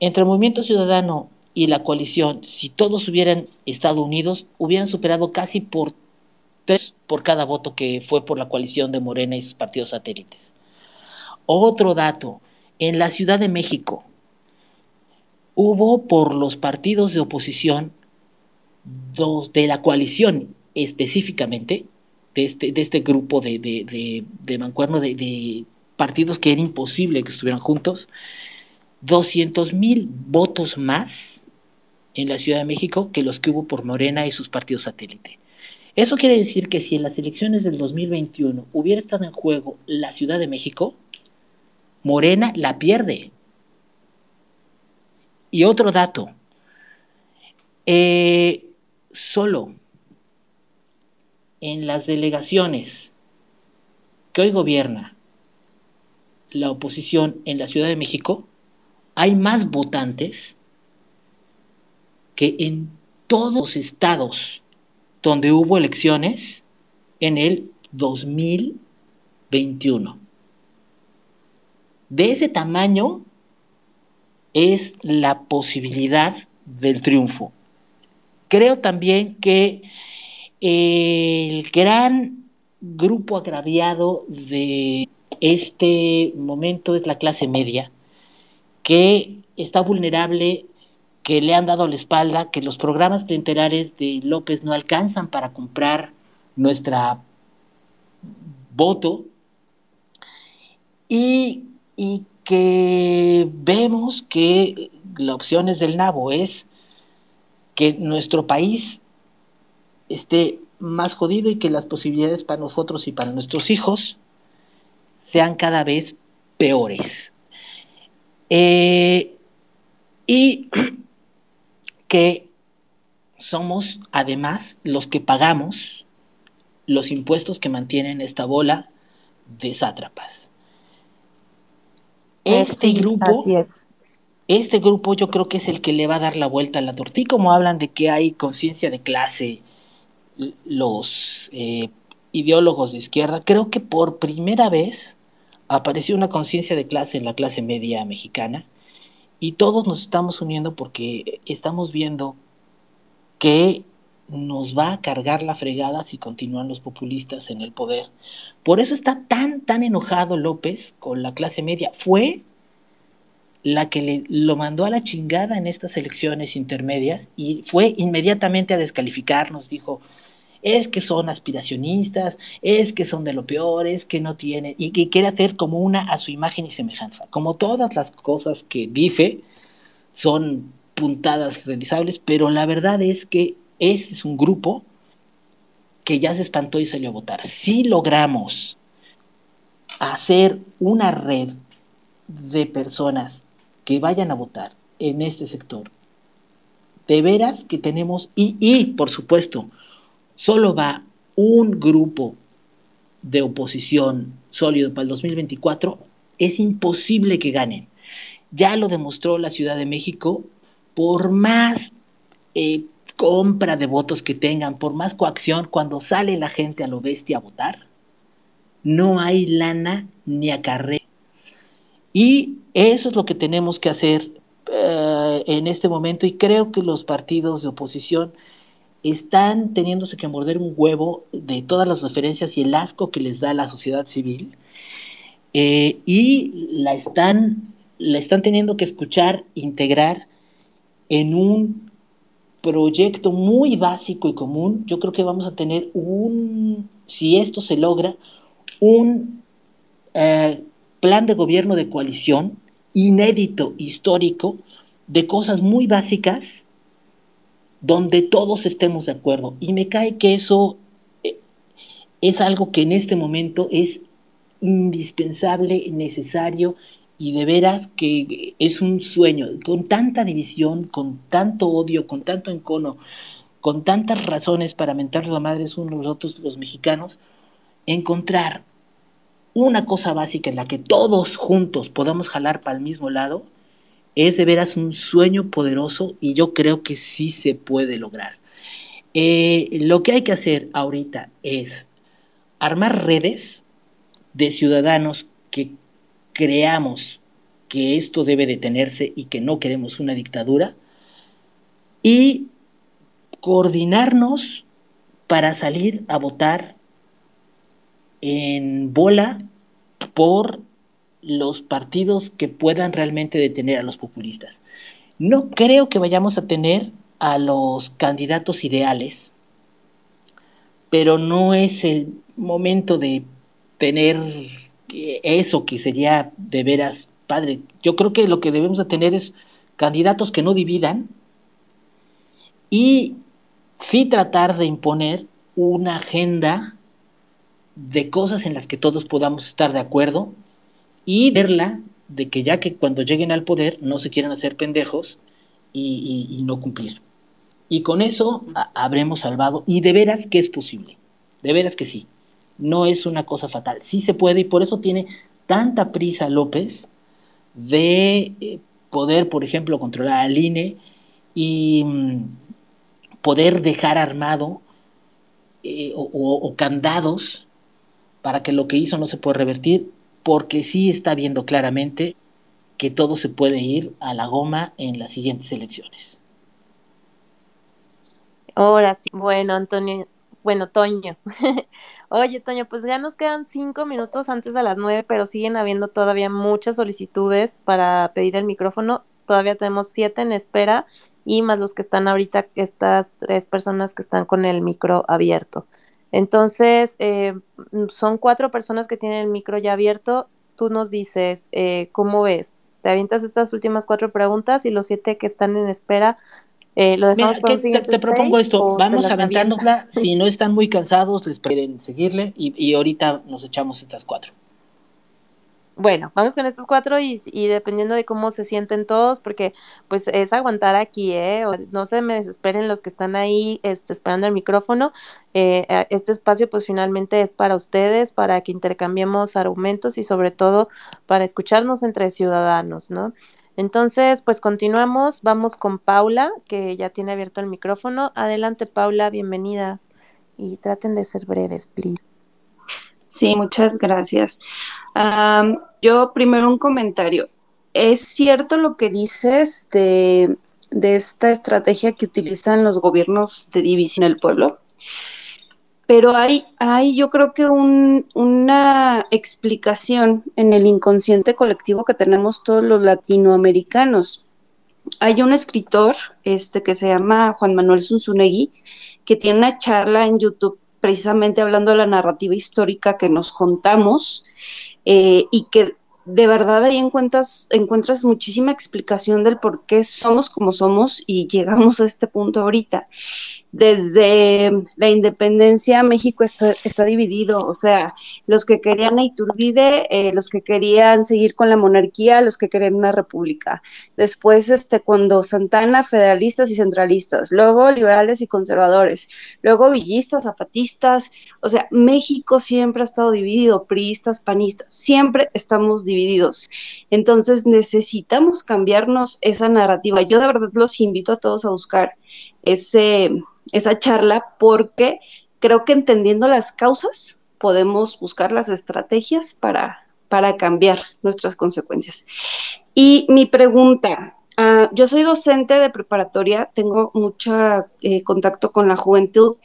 Entre Movimiento Ciudadano y la coalición, si todos hubieran estado unidos, hubieran superado casi por tres por cada voto que fue por la coalición de Morena y sus partidos satélites. Otro dato, en la Ciudad de México hubo por los partidos de oposición dos, de la coalición específicamente, de este, de este grupo de, mancuerno de, partidos que era imposible que estuvieran juntos, 200 mil votos más en la Ciudad de México que los que hubo por Morena y sus partidos satélite. Eso quiere decir que si en las elecciones del 2021 hubiera estado en juego la Ciudad de México, Morena la pierde. Y otro dato, eh, solo en las delegaciones que hoy gobierna la oposición en la Ciudad de México, hay más votantes que en todos los estados donde hubo elecciones en el 2021. De ese tamaño es la posibilidad del triunfo. Creo también que el gran grupo agraviado de este momento es la clase media, que está vulnerable, que le han dado la espalda, que los programas clientelares de López no alcanzan para comprar nuestra voto y, y que vemos que la opción es del nabo, es que nuestro país esté más jodido y que las posibilidades para nosotros y para nuestros hijos sean cada vez peores. Eh, y que somos además los que pagamos los impuestos que mantienen esta bola de sátrapas. Este grupo, este grupo yo creo que es el que le va a dar la vuelta a la tortilla, como hablan de que hay conciencia de clase, los eh, ideólogos de izquierda, creo que por primera vez apareció una conciencia de clase en la clase media mexicana. Y todos nos estamos uniendo porque estamos viendo que nos va a cargar la fregada si continúan los populistas en el poder. Por eso está tan, tan enojado López con la clase media. Fue la que le, lo mandó a la chingada en estas elecciones intermedias y fue inmediatamente a descalificarnos. Dijo, es que son aspiracionistas, es que son de lo peor, es que no tienen, y que quiere hacer como una a su imagen y semejanza. Como todas las cosas que dice son puntadas realizables, pero la verdad es que ese es un grupo que ya se espantó y salió a votar. Si logramos hacer una red de personas que vayan a votar en este sector, de veras que tenemos, y, y por supuesto, solo va un grupo de oposición sólido para el 2024, es imposible que ganen. Ya lo demostró la Ciudad de México, por más eh, compra de votos que tengan, por más coacción, cuando sale la gente a lo bestia a votar, no hay lana ni acarreo. Y eso es lo que tenemos que hacer uh, en este momento y creo que los partidos de oposición están teniéndose que morder un huevo de todas las referencias y el asco que les da la sociedad civil eh, y la están, la están teniendo que escuchar, integrar en un proyecto muy básico y común. Yo creo que vamos a tener un, si esto se logra, un eh, plan de gobierno de coalición inédito, histórico, de cosas muy básicas donde todos estemos de acuerdo. Y me cae que eso eh, es algo que en este momento es indispensable, necesario y de veras que es un sueño. Con tanta división, con tanto odio, con tanto encono, con tantas razones para mentar la madre unos los otros los mexicanos, encontrar una cosa básica en la que todos juntos podamos jalar para el mismo lado, es de veras un sueño poderoso y yo creo que sí se puede lograr. Eh, lo que hay que hacer ahorita es armar redes de ciudadanos creamos que esto debe detenerse y que no queremos una dictadura, y coordinarnos para salir a votar en bola por los partidos que puedan realmente detener a los populistas. No creo que vayamos a tener a los candidatos ideales, pero no es el momento de tener eso que sería de veras padre. Yo creo que lo que debemos de tener es candidatos que no dividan y sí tratar de imponer una agenda de cosas en las que todos podamos estar de acuerdo y verla de que ya que cuando lleguen al poder no se quieran hacer pendejos y, no cumplir. Y con eso habremos salvado, y de veras que es posible, de veras que sí, no es una cosa fatal, sí se puede y por eso tiene tanta prisa López de eh, poder, por ejemplo, controlar al INE y mm, poder dejar armado eh, o, candados para que lo que hizo no se pueda revertir, porque sí está viendo claramente que todo se puede ir a la goma en las siguientes elecciones. Ahora sí, bueno, Antonio, bueno, Toño. Oye, Toño, pues ya nos quedan cinco minutos antes de las nueve, pero siguen habiendo todavía muchas solicitudes para pedir el micrófono. Todavía tenemos siete en espera y más los que están ahorita, estas tres personas que están con el micro abierto. Entonces, eh, son cuatro personas que tienen el micro ya abierto. Tú nos dices, eh, ¿cómo ves? Te avientas estas últimas cuatro preguntas y los siete que están en espera, eh, lo dejamos para te, propongo esto, vamos a aventárnosla. Si no están muy cansados, les pueden seguirle y, y ahorita nos echamos estas cuatro. Bueno, vamos con estos cuatro y, dependiendo de cómo se sienten todos, porque pues es aguantar aquí, ¿eh? no se me desesperen los que están ahí este, esperando el micrófono. Eh, este espacio pues finalmente es para ustedes, para que intercambiemos argumentos y sobre todo para escucharnos entre ciudadanos, ¿no? Entonces, pues continuamos, vamos con Paula, que ya tiene abierto el micrófono. Adelante, Paula, bienvenida. Y traten de ser breves, please. Sí, muchas gracias. yo primero un comentario. Es cierto lo que dices de, esta estrategia que utilizan los gobiernos de división del pueblo, pero hay, hay yo creo que una explicación en el inconsciente colectivo que tenemos todos los latinoamericanos. Hay un escritor este, que se llama Juan Manuel Zunzunegui que tiene una charla en YouTube precisamente hablando de la narrativa histórica que nos contamos eh, y que de verdad ahí encuentras, encuentras muchísima explicación del por qué somos como somos y llegamos a este punto ahorita desde la independencia México está, está, dividido, o sea, los que querían a Iturbide, eh, los que querían seguir con la monarquía, los que querían una república. Después, este, cuando Santana, federalistas y centralistas, luego liberales y conservadores, luego villistas, zapatistas, o sea, México siempre ha estado dividido, priistas, panistas, siempre estamos divididos. Entonces necesitamos cambiarnos esa narrativa. Yo de verdad los invito a todos a buscar ese esa charla porque creo que entendiendo las causas podemos buscar las estrategias para, para cambiar nuestras consecuencias. Y mi pregunta, ah, yo soy docente de preparatoria, tengo mucho eh, contacto con la juventud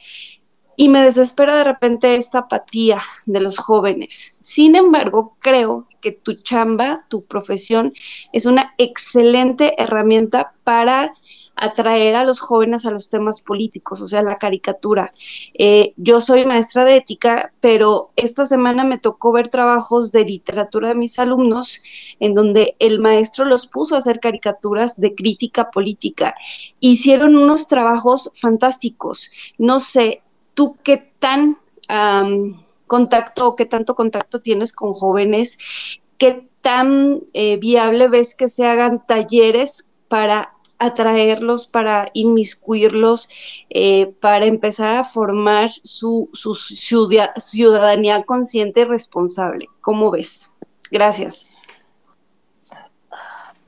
y me desespera de repente esta apatía de los jóvenes. Sin embargo, creo que tu chamba, tu profesión, es una excelente herramienta para atraer a los jóvenes a los temas políticos, o sea, la caricatura. Eh, yo soy maestra de ética, pero esta semana me tocó ver trabajos de literatura de mis alumnos en donde el maestro los puso a hacer caricaturas de crítica política. Hicieron unos trabajos fantásticos. No sé, tú qué tan contacto o qué tanto contacto tienes con jóvenes, qué tan eh, viable ves que se hagan talleres para atraerlos, para inmiscuirlos, eh, para empezar a formar su, su ciudadanía consciente y responsable. ¿Cómo ves? Gracias.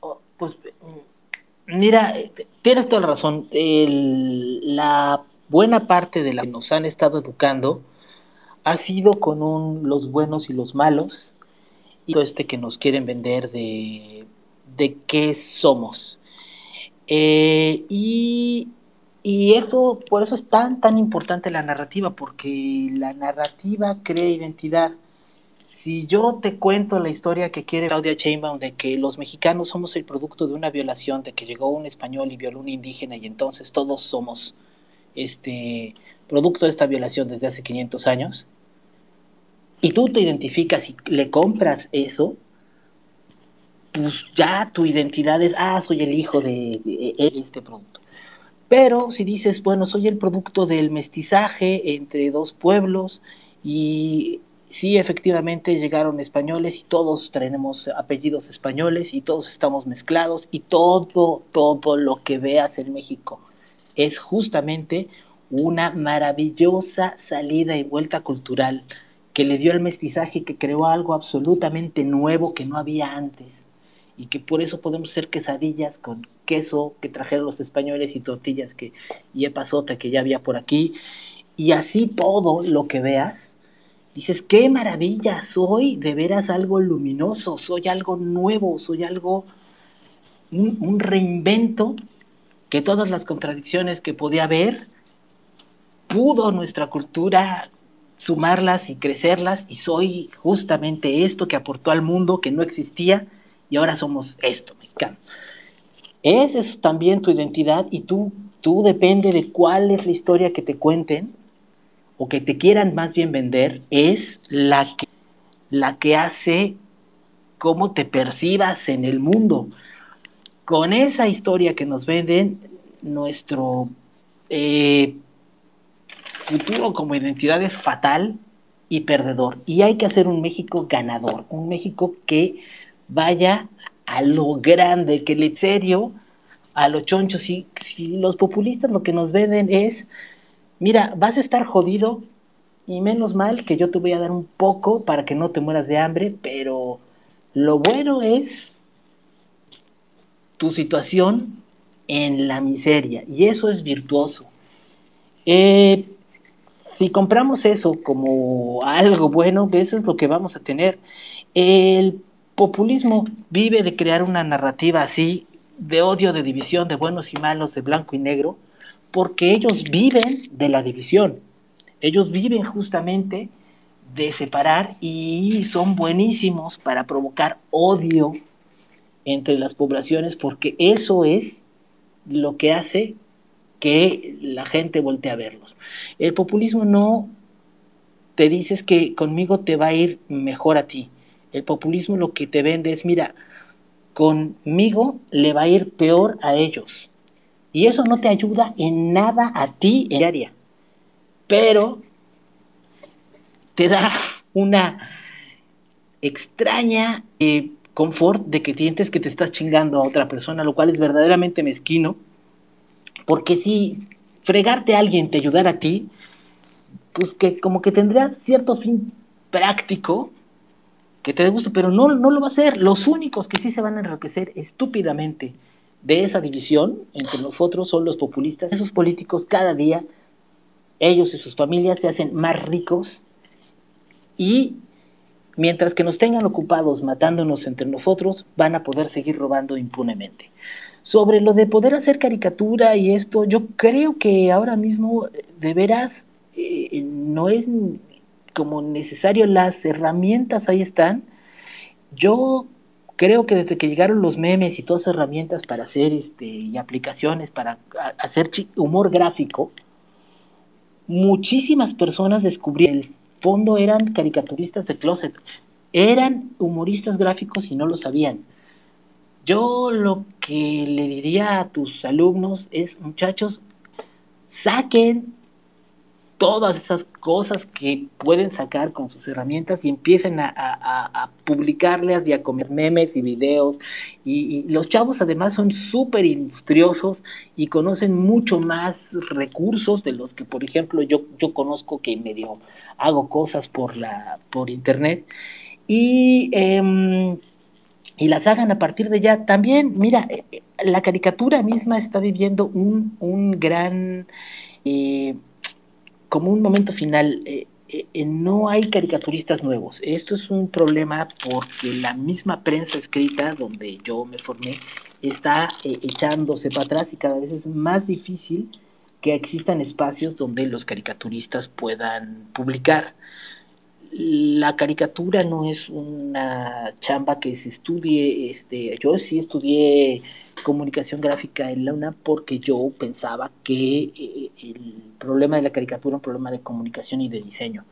Oh, pues mira, tienes toda la razón. la buena parte de la que nos han estado educando ha sido con un, los buenos y los malos y todo este que nos quieren vender de, de qué somos Eh, y, y eso, por eso es tan, tan importante la narrativa, porque la narrativa crea identidad. Si yo te cuento la historia que quiere Claudia Sheinbaum de que los mexicanos somos el producto de una violación, de que llegó un español y violó un indígena y entonces todos somos este producto de esta violación desde hace 500 años, y tú te identificas y le compras eso, pues ya tu identidad es, ah, soy el hijo de, este producto. Pero si dices, bueno, soy el producto del mestizaje entre dos pueblos y sí, efectivamente llegaron españoles y todos tenemos apellidos españoles y todos estamos mezclados y todo, todo lo que veas en México es justamente una maravillosa salida y vuelta cultural que le dio al mestizaje, que creó algo absolutamente nuevo que no había antes y que por eso podemos hacer quesadillas con queso que trajeron los españoles y tortillas que y epazota que ya había por aquí. Y así todo lo que veas dices qué maravilla soy de veras algo luminoso soy algo nuevo soy algo un, un reinvento que todas las contradicciones que podía haber pudo nuestra cultura sumarlas y crecerlas y soy justamente esto que aportó al mundo que no existía y ahora somos esto, mexicano. Esa es también tu identidad y tú, tú depende de cuál es la historia que te cuenten o que te quieran más bien vender, es la que, la que hace cómo te percibas en el mundo. Con esa historia que nos venden, nuestro eh, futuro como identidad es fatal y perdedor. Y hay que hacer un México ganador, un México que vaya a lo grande, que le serio a los chonchos. Si, si los populistas lo que nos venden es, mira, vas a estar jodido y menos mal que yo te voy a dar un poco para que no te mueras de hambre, pero lo bueno es tu situación en la miseria y eso es virtuoso. Eh, si compramos eso como algo bueno, eso es lo que vamos a tener. El populismo vive de crear una narrativa así, de odio, de división, de buenos y malos, de blanco y negro, porque ellos viven de la división. Ellos viven justamente de separar y son buenísimos para provocar odio entre las poblaciones, porque eso es lo que hace que la gente voltee a verlos. El populismo no te dices que conmigo te va a ir mejor a ti. El populismo lo que te vende es, mira, conmigo le va a ir peor a ellos. Y eso no te ayuda en nada a ti en. Pero te da una extraña eh, confort de que sientes que te estás chingando a otra persona, lo cual es verdaderamente mezquino porque si fregarte a alguien te ayudara a ti, pues que como que tendría cierto fin práctico que te dé gusto, pero no, no lo va a hacer. Los únicos que sí se van a enriquecer estúpidamente de esa división entre nosotros son los populistas. Esos políticos cada día, ellos y sus familias se hacen más ricos y mientras que nos tengan ocupados matándonos entre nosotros, van a poder seguir robando impunemente. Sobre lo de poder hacer caricatura y esto, yo creo que ahora mismo, de veras, eh, no es como necesario, las herramientas ahí están. Yo creo que desde que llegaron los memes y todas las herramientas para hacer este y aplicaciones para hacer humor gráfico, muchísimas personas descubrieron el fondo eran caricaturistas de closet, eran humoristas gráficos y no lo sabían. Yo lo que le diría a tus alumnos es, muchachos, saquen todas esas cosas que pueden sacar con sus herramientas y empiecen a, publicarles y a comer memes y videos. Y, los chavos además son súper industriosos y conocen mucho más recursos de los que, por ejemplo, yo, yo conozco que medio hago cosas por, la, por internet. Y em, y las hagan a partir de ya. También, mira, eh, eh, la caricatura misma está viviendo un, un gran, eh, como un momento final. no hay caricaturistas nuevos. Esto es un problema porque la misma prensa escrita, donde yo me formé, está eh, echándose para atrás y cada vez es más difícil que existan espacios donde los caricaturistas puedan publicar. La caricatura no es una chamba que se estudie, este, yo sí estudié comunicación gráfica en la UNA porque yo pensaba que eh, el problema de la caricatura es un problema de comunicación y de diseño.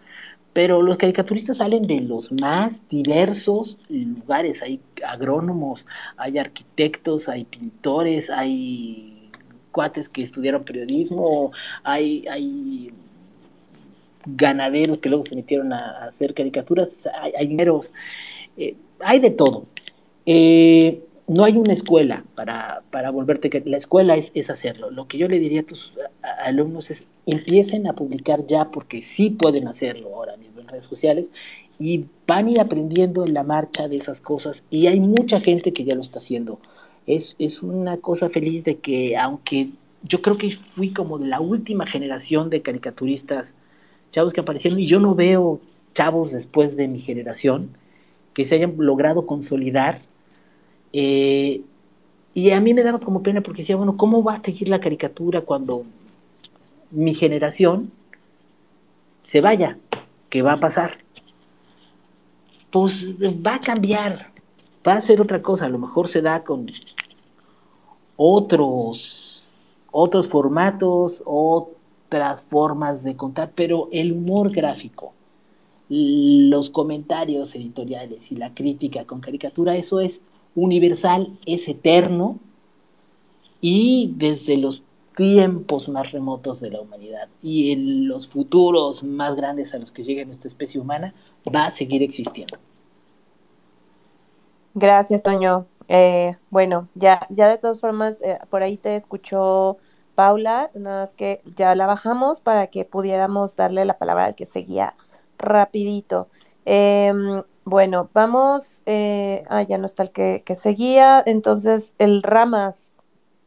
Pero los caricaturistas salen de los más diversos lugares. Hay agrónomos, hay arquitectos, hay pintores, hay cuates que estudiaron periodismo, hay, hay ganaderos que luego se metieron a, hacer caricaturas, hay, hay eh, hay de todo. Eh, no hay una escuela para, para volverte, que la escuela es, es, hacerlo. Lo que yo le diría a tus alumnos es empiecen a publicar ya porque sí pueden hacerlo ahora mismo en redes sociales y van a ir aprendiendo en la marcha de esas cosas y hay mucha gente que ya lo está haciendo. Es, es una cosa feliz de que aunque yo creo que fui como de la última generación de caricaturistas chavos que aparecieron y yo no veo chavos después de mi generación que se hayan logrado consolidar eh, y a mí me daba como pena porque decía, bueno, ¿cómo va a seguir la caricatura cuando mi generación se vaya? ¿Qué va a pasar? Pues va a cambiar, va a ser otra cosa, a lo mejor se da con otros, otros formatos, otras formas de contar, pero el humor gráfico, los comentarios editoriales y la crítica con caricatura, eso es universal, es eterno y desde los tiempos más remotos de la humanidad y en los futuros más grandes a los que llegue nuestra especie humana, va a seguir existiendo. Gracias, Toño. Eh, bueno, ya, ya de todas formas, eh, por ahí te escuchó Paula, nada más que ya la bajamos para que pudiéramos darle la palabra al que seguía rapidito. Em, bueno, vamos, eh, ah, ya no está el que, seguía, entonces el Ramas,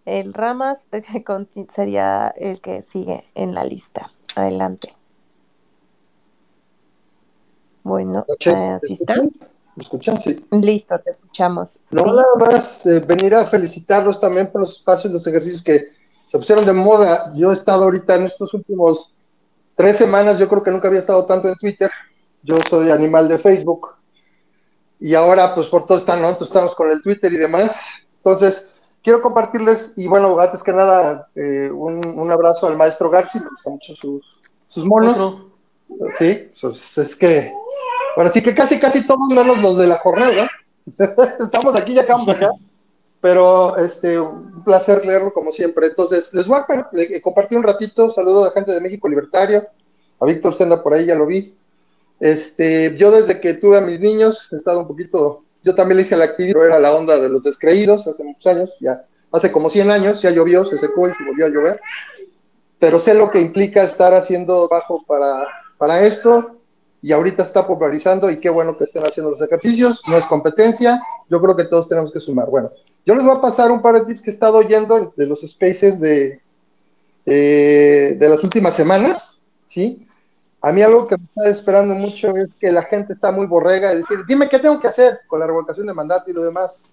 el Ramas sería el que sigue en la lista. Adelante. Bueno, eh, ¿Me escuchan? Sí. Listo, te escuchamos. No, nada más eh, venir a felicitarlos también por los espacios, los ejercicios que se pusieron de moda. Yo he estado ahorita en estos últimos tres semanas, yo creo que nunca había estado tanto en Twitter. Yo soy animal de Facebook y ahora pues por todo están, ¿no? Entonces estamos con el Twitter y demás. Entonces, quiero compartirles, y bueno, antes que nada, eh, un, abrazo al maestro Garci, me gustan mucho sus, sus monos. Sí, pues es que, bueno, sí que casi, casi todos menos los de la jornada, Estamos aquí, ya acabamos acá, pero este, un placer leerlo como siempre. Entonces, les voy a compartir un ratito, saludo a gente de México Libertario, a Víctor Senda por ahí, ya lo vi, este, yo desde que tuve a mis niños he estado un poquito, yo también le hice la actividad, pero era la onda de los descreídos hace muchos años, ya hace como 100 años, ya llovió, se secó y se volvió a llover, pero sé lo que implica estar haciendo bajo para, para esto y ahorita está popularizando y qué bueno que estén haciendo los ejercicios, no es competencia, yo creo que todos tenemos que sumar. Bueno, yo les voy a pasar un par de tips que he estado oyendo de los spaces de, eh, de las últimas semanas, ¿sí? A mí algo que me está esperando mucho es que la gente está muy borrega y decir, dime qué tengo que hacer con la revocación de mandato y lo demás.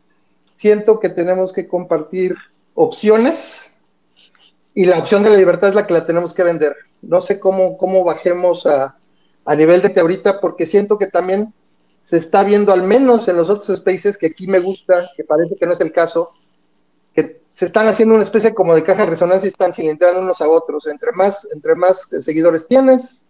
Siento que tenemos que compartir opciones y la opción de la libertad es la que la tenemos que vender. No sé cómo, cómo bajemos a, a nivel de ahorita porque siento que también se está viendo al menos en los otros spaces que aquí me gusta, que parece que no es el caso, que se están haciendo una especie como de caja de resonancia y están cilindrando unos a otros. Entre más, entre más seguidores tienes,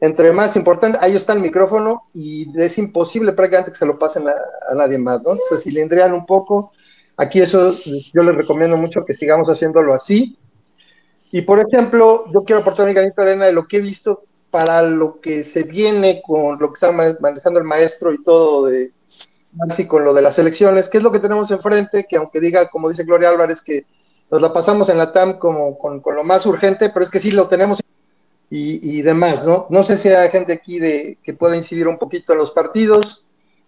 entre más importante, ahí está el micrófono y es imposible prácticamente que se lo pasen a, nadie más, ¿no? Se cilindrean un poco. Aquí eso yo les recomiendo mucho que sigamos haciéndolo así. Y por ejemplo, yo quiero aportar mi granito de arena de lo que he visto para lo que se viene con lo que está manejando el maestro y todo de así con lo de las elecciones, ¿qué es lo que tenemos enfrente? Que aunque diga, como dice Gloria Álvarez, que nos la pasamos en la TAM como con, con lo más urgente, pero es que sí lo tenemos y, demás, ¿no? No sé si hay gente aquí de, que pueda incidir un poquito en los partidos.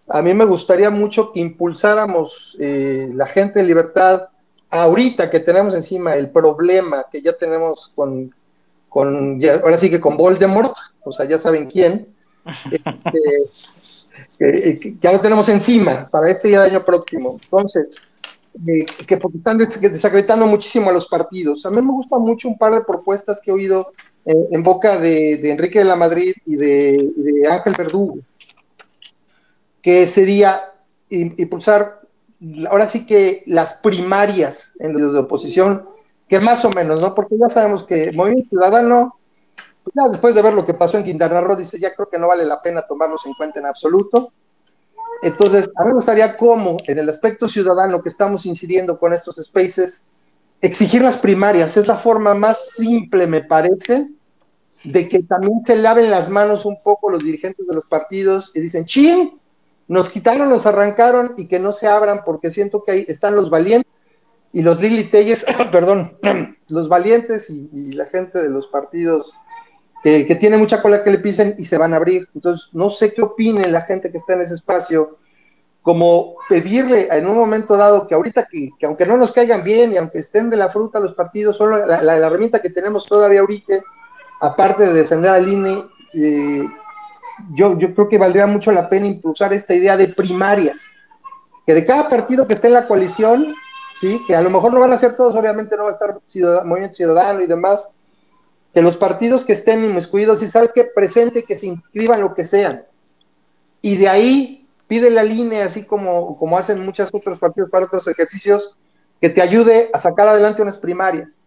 A mí me gustaría mucho que impulsáramos eh, la gente de libertad ahorita que tenemos encima el problema que ya tenemos con, con ahora sí que con Voldemort, o sea, ya saben quién, este, ya lo tenemos encima para este año próximo. Entonces, eh, que porque están desacreditando muchísimo a los partidos. A mí me gusta mucho un par de propuestas que he oído eh, en boca de, Enrique de la Madrid y de, Ángel Verdugo, que sería impulsar ahora sí que las primarias en los de oposición, que más o menos, ¿no? Porque ya sabemos que Movimiento Ciudadano, pues ya después de ver lo que pasó en Quintana Roo, dice, ya creo que no vale la pena tomarlos en cuenta en absoluto. Entonces, a mí me gustaría cómo, en el aspecto ciudadano que estamos incidiendo con estos spaces, exigir las primarias. Es la forma más simple, me parece, de que también se laven las manos un poco los dirigentes de los partidos y dicen, chin, nos quitaron, nos arrancaron y que no se abran porque siento que ahí están los valientes y los Lili Telles, perdón, los valientes y, la gente de los partidos que, tiene mucha cola que le pisen y se van a abrir. Entonces, no sé qué opine la gente que está en ese espacio, como pedirle en un momento dado que ahorita que, aunque no nos caigan bien y aunque estén de la fruta los partidos, son la, herramienta que tenemos todavía ahorita, aparte de defender al INE, eh, yo, yo creo que valdría mucho la pena impulsar esta idea de primarias, que de cada partido que esté en la coalición, ¿sí? que a lo mejor no van a ser todos, obviamente no va a estar Movimiento Ciudadano y demás, que los partidos que estén inmiscuidos, y sabes que presente, que se inscriban lo que sean. Y de ahí pide la línea, así como, como hacen muchos otros partidos para otros ejercicios, que te ayude a sacar adelante unas primarias.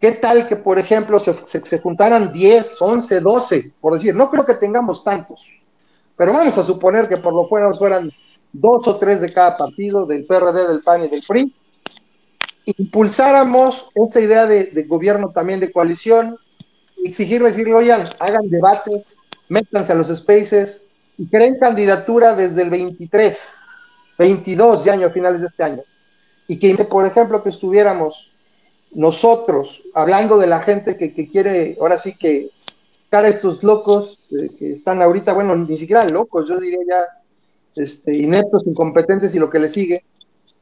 ¿Qué tal que, por ejemplo, se, juntaran 10, 11, 12, por decir? No creo que tengamos tantos, pero vamos a suponer que por lo menos fueran dos o tres de cada partido, del PRD, del PAN y del PRI, impulsáramos esta idea de, gobierno también de coalición, exigirle, decirle, oigan, hagan debates, métanse a los spaces y creen candidatura desde el 23, 22 de año, finales de este año. Y que, por ejemplo, que estuviéramos nosotros, hablando de la gente que, quiere, ahora sí que sacar a estos locos eh, que están ahorita, bueno, ni siquiera locos, yo diría ya este, ineptos, incompetentes y lo que le sigue,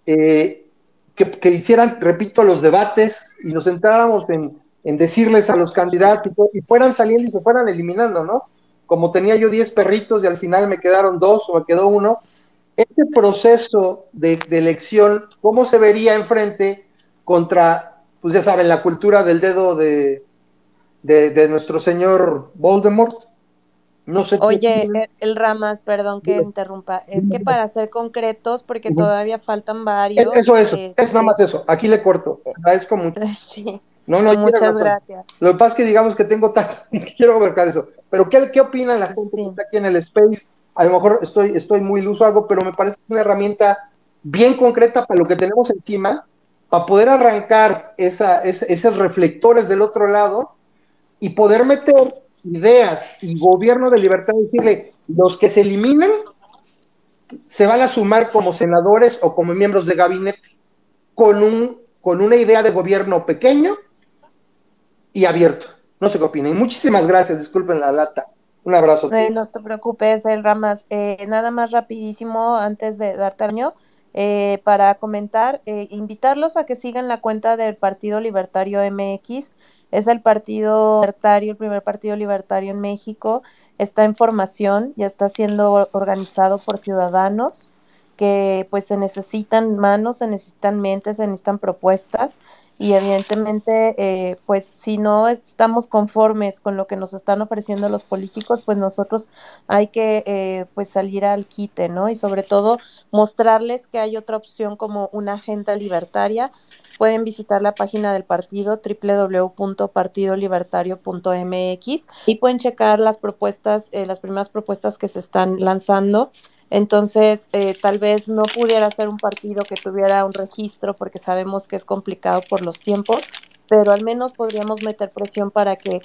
eh, que, hicieran, repito, los debates y nos centráramos en, decirles a los candidatos y, fueran saliendo y se fueran eliminando, ¿no? Como tenía yo 10 perritos y al final me quedaron dos o me quedó uno, ese proceso de, de elección, ¿cómo se vería enfrente contra pues ya saben, la cultura del dedo de, de, nuestro señor Voldemort. No sé. Oye, el, Ramas, perdón que interrumpa, es que para ser concretos, porque todavía faltan varios. Eso, eso, es nada este más eso. Aquí le corto. Agradezco mucho. Sí. No, no, muchas gracias. Lo que pasa es que digamos que tengo tantos, quiero abarcar eso. Pero ¿qué, qué opina la gente que está aquí en el Space? A lo mejor estoy, estoy muy iluso algo, pero me parece una herramienta bien concreta para lo que tenemos encima para poder arrancar esos reflectores del otro lado y poder meter ideas y gobierno de libertad, decirle, los que se eliminen se van a sumar como senadores o como miembros de gabinete con, un, con una idea de gobierno pequeño y abierto. No sé qué opinen. Muchísimas gracias, disculpen la lata. Un abrazo. no te preocupes, El Ramas. Eh, nada más rapidísimo antes de darte año. Eh, para comentar, eh, invitarlos a que sigan la cuenta del Partido Libertario MX. Es el partido libertario, el primer partido libertario en México. Está en formación, ya está siendo organizado por ciudadanos que pues se necesitan manos, se necesitan mentes, se necesitan propuestas y evidentemente eh, pues si no estamos conformes con lo que nos están ofreciendo los políticos pues nosotros hay que eh, pues salir al quite no y sobre todo mostrarles que hay otra opción como una agenda libertaria pueden visitar la página del partido www.partidolibertario.mx y pueden checar las propuestas, eh, las primeras propuestas que se están lanzando. Entonces, eh, tal vez no pudiera ser un partido que tuviera un registro porque sabemos que es complicado por los tiempos, pero al menos podríamos meter presión para que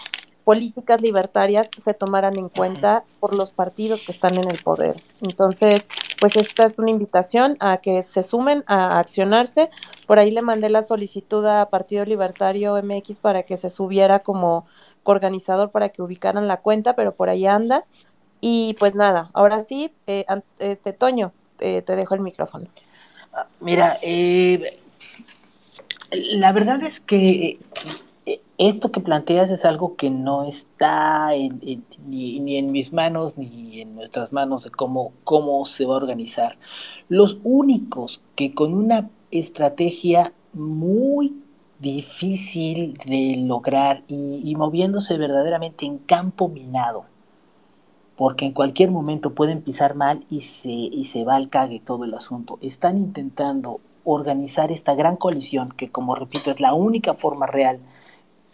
políticas libertarias se tomaran en cuenta por los partidos que están en el poder. Entonces, pues esta es una invitación a que se sumen a accionarse. Por ahí le mandé la solicitud a Partido Libertario MX para que se subiera como organizador para que ubicaran la cuenta, pero por ahí anda. Y pues nada, ahora sí, eh, este Toño, te dejo el micrófono. Ah, mira, eh, la verdad es que eh, esto que planteas es algo que no está ni, en mis manos ni en nuestras manos de cómo, cómo se va a organizar. Los únicos que con una estrategia muy difícil de lograr y, moviéndose verdaderamente en campo minado, porque en cualquier momento pueden pisar mal y se, y se va al cague todo el asunto. Están intentando organizar esta gran coalición que, como repito, es la única forma real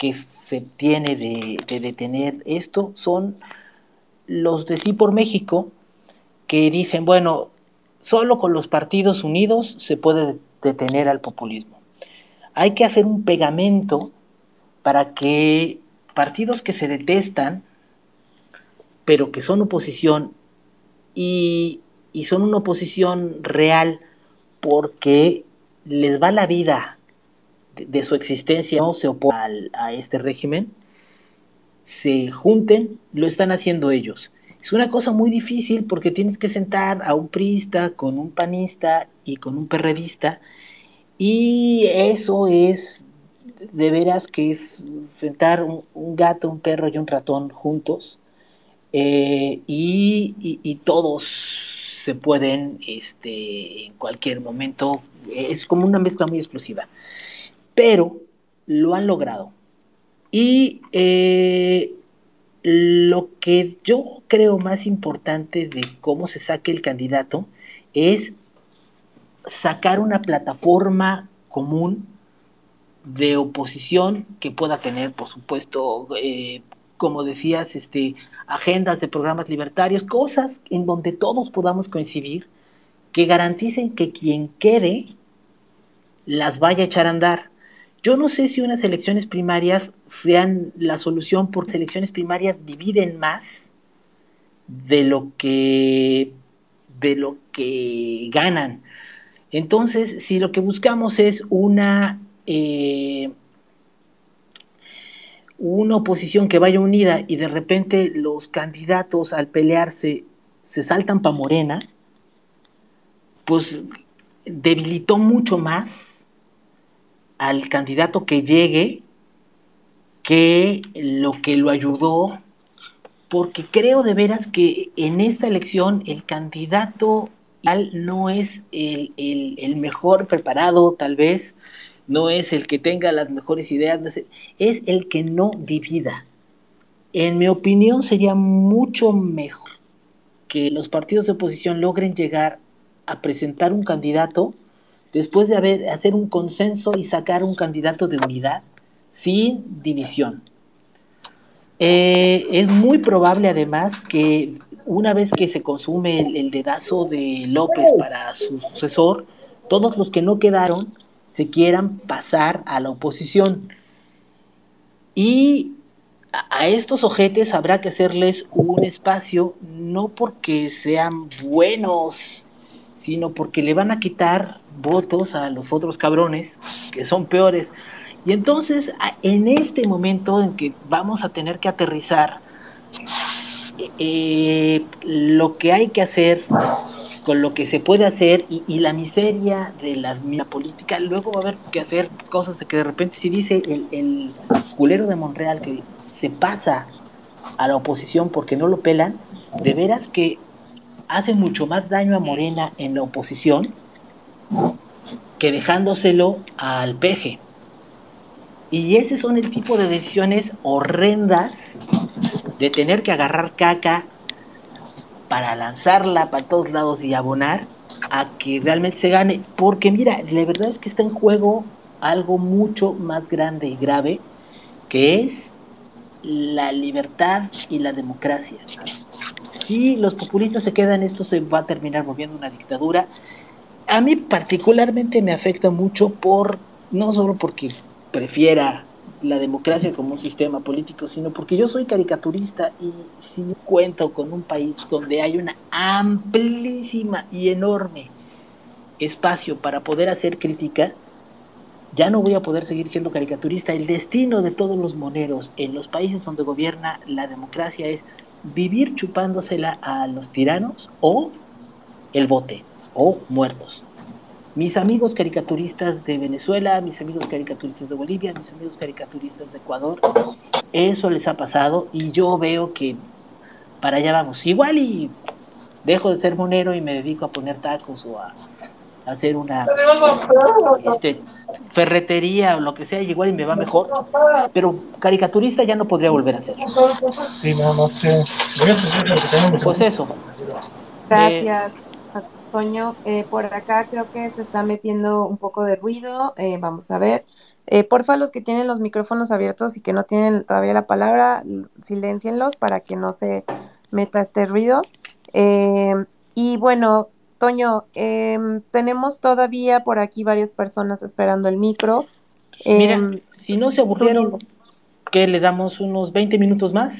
que se tiene de, detener esto, son los de Sí por México, que dicen, bueno, solo con los partidos unidos se puede detener al populismo. Hay que hacer un pegamento para que partidos que se detestan, pero que son oposición y, son una oposición real porque les va la vida de, su existencia, no se oponen a este régimen, se junten, lo están haciendo ellos. Es una cosa muy difícil porque tienes que sentar a un priista con un panista y con un perredista y eso es de veras que es sentar un, gato, un perro y un ratón juntos eh, y, todos se pueden este, en cualquier momento, es como una mezcla muy explosiva, pero lo han logrado. Y eh, lo que yo creo más importante de cómo se saque el candidato es sacar una plataforma común de oposición que pueda tener, por supuesto, eh, como decías, este, agendas de programas libertarios, cosas en donde todos podamos coincidir, que garanticen que quien quede las vaya a echar a andar. Yo no sé si unas elecciones primarias sean la solución, porque elecciones primarias dividen más de lo que de lo que ganan. Entonces, si lo que buscamos es una, eh, una oposición que vaya unida y de repente los candidatos al pelearse se saltan para Morena, pues debilitó mucho más al candidato que llegue que lo que lo ayudó, porque creo de veras que en esta elección el candidato no es el, mejor preparado, tal vez, no es el que tenga las mejores ideas, es el que no divida. En mi opinión sería mucho mejor que los partidos de oposición logren llegar a presentar un candidato después de haber, hacer un consenso y sacar un candidato de unidad sin división. Eh, es muy probable además que una vez que se consume el, dedazo de López para su sucesor, todos los que no quedaron se quieran pasar a la oposición. Y a estos ojetes habrá que hacerles un espacio, no porque sean buenos, sino porque le van a quitar votos a los otros cabrones, que son peores. Y entonces, en este momento en que vamos a tener que aterrizar, eh, lo que hay que hacer con lo que se puede hacer y, la miseria de la, política, luego va a haber que hacer cosas de que de repente si dice el culero de Monreal que se pasa a la oposición porque no lo pelan, de veras que hace mucho más daño a Morena en la oposición que dejándoselo al peje. Y ese son el tipo de decisiones horrendas de tener que agarrar caca para lanzarla para todos lados y abonar a que realmente se gane. Porque mira, la verdad es que está en juego algo mucho más grande y grave, que es la libertad y la democracia. Si los populistas se quedan, esto se va a terminar moviendo una dictadura. A mí particularmente me afecta mucho por, no solo porque prefiera la democracia como un sistema político, sino porque yo soy caricaturista y si cuento con un país donde hay una amplísima y enorme espacio para poder hacer crítica, ya no voy a poder seguir siendo caricaturista. El destino de todos los moneros en los países donde gobierna la democracia es vivir chupándosela a los tiranos o el bote o muertos. mis amigos caricaturistas de Venezuela, mis amigos caricaturistas de Bolivia, mis amigos caricaturistas de Ecuador, eso les ha pasado y yo veo que para allá vamos. Igual y dejo de ser monero y me dedico a poner tacos o a, hacer una este, ferretería o lo que sea, igual y me va mejor, pero caricaturista ya no podría volver a ser. Sí, nada más que... Pues eso. Gracias. Toño, eh, por acá creo que se está metiendo un poco de ruido. Eh, vamos a ver. Eh, porfa, los que tienen los micrófonos abiertos y que no tienen todavía la palabra, silencienlos para que no se meta este ruido. Eh, y bueno, Toño, em, tenemos todavía por aquí varias personas esperando el micro. Mira, em, si no se aburrieron, ¿qué le damos unos 20 minutos más?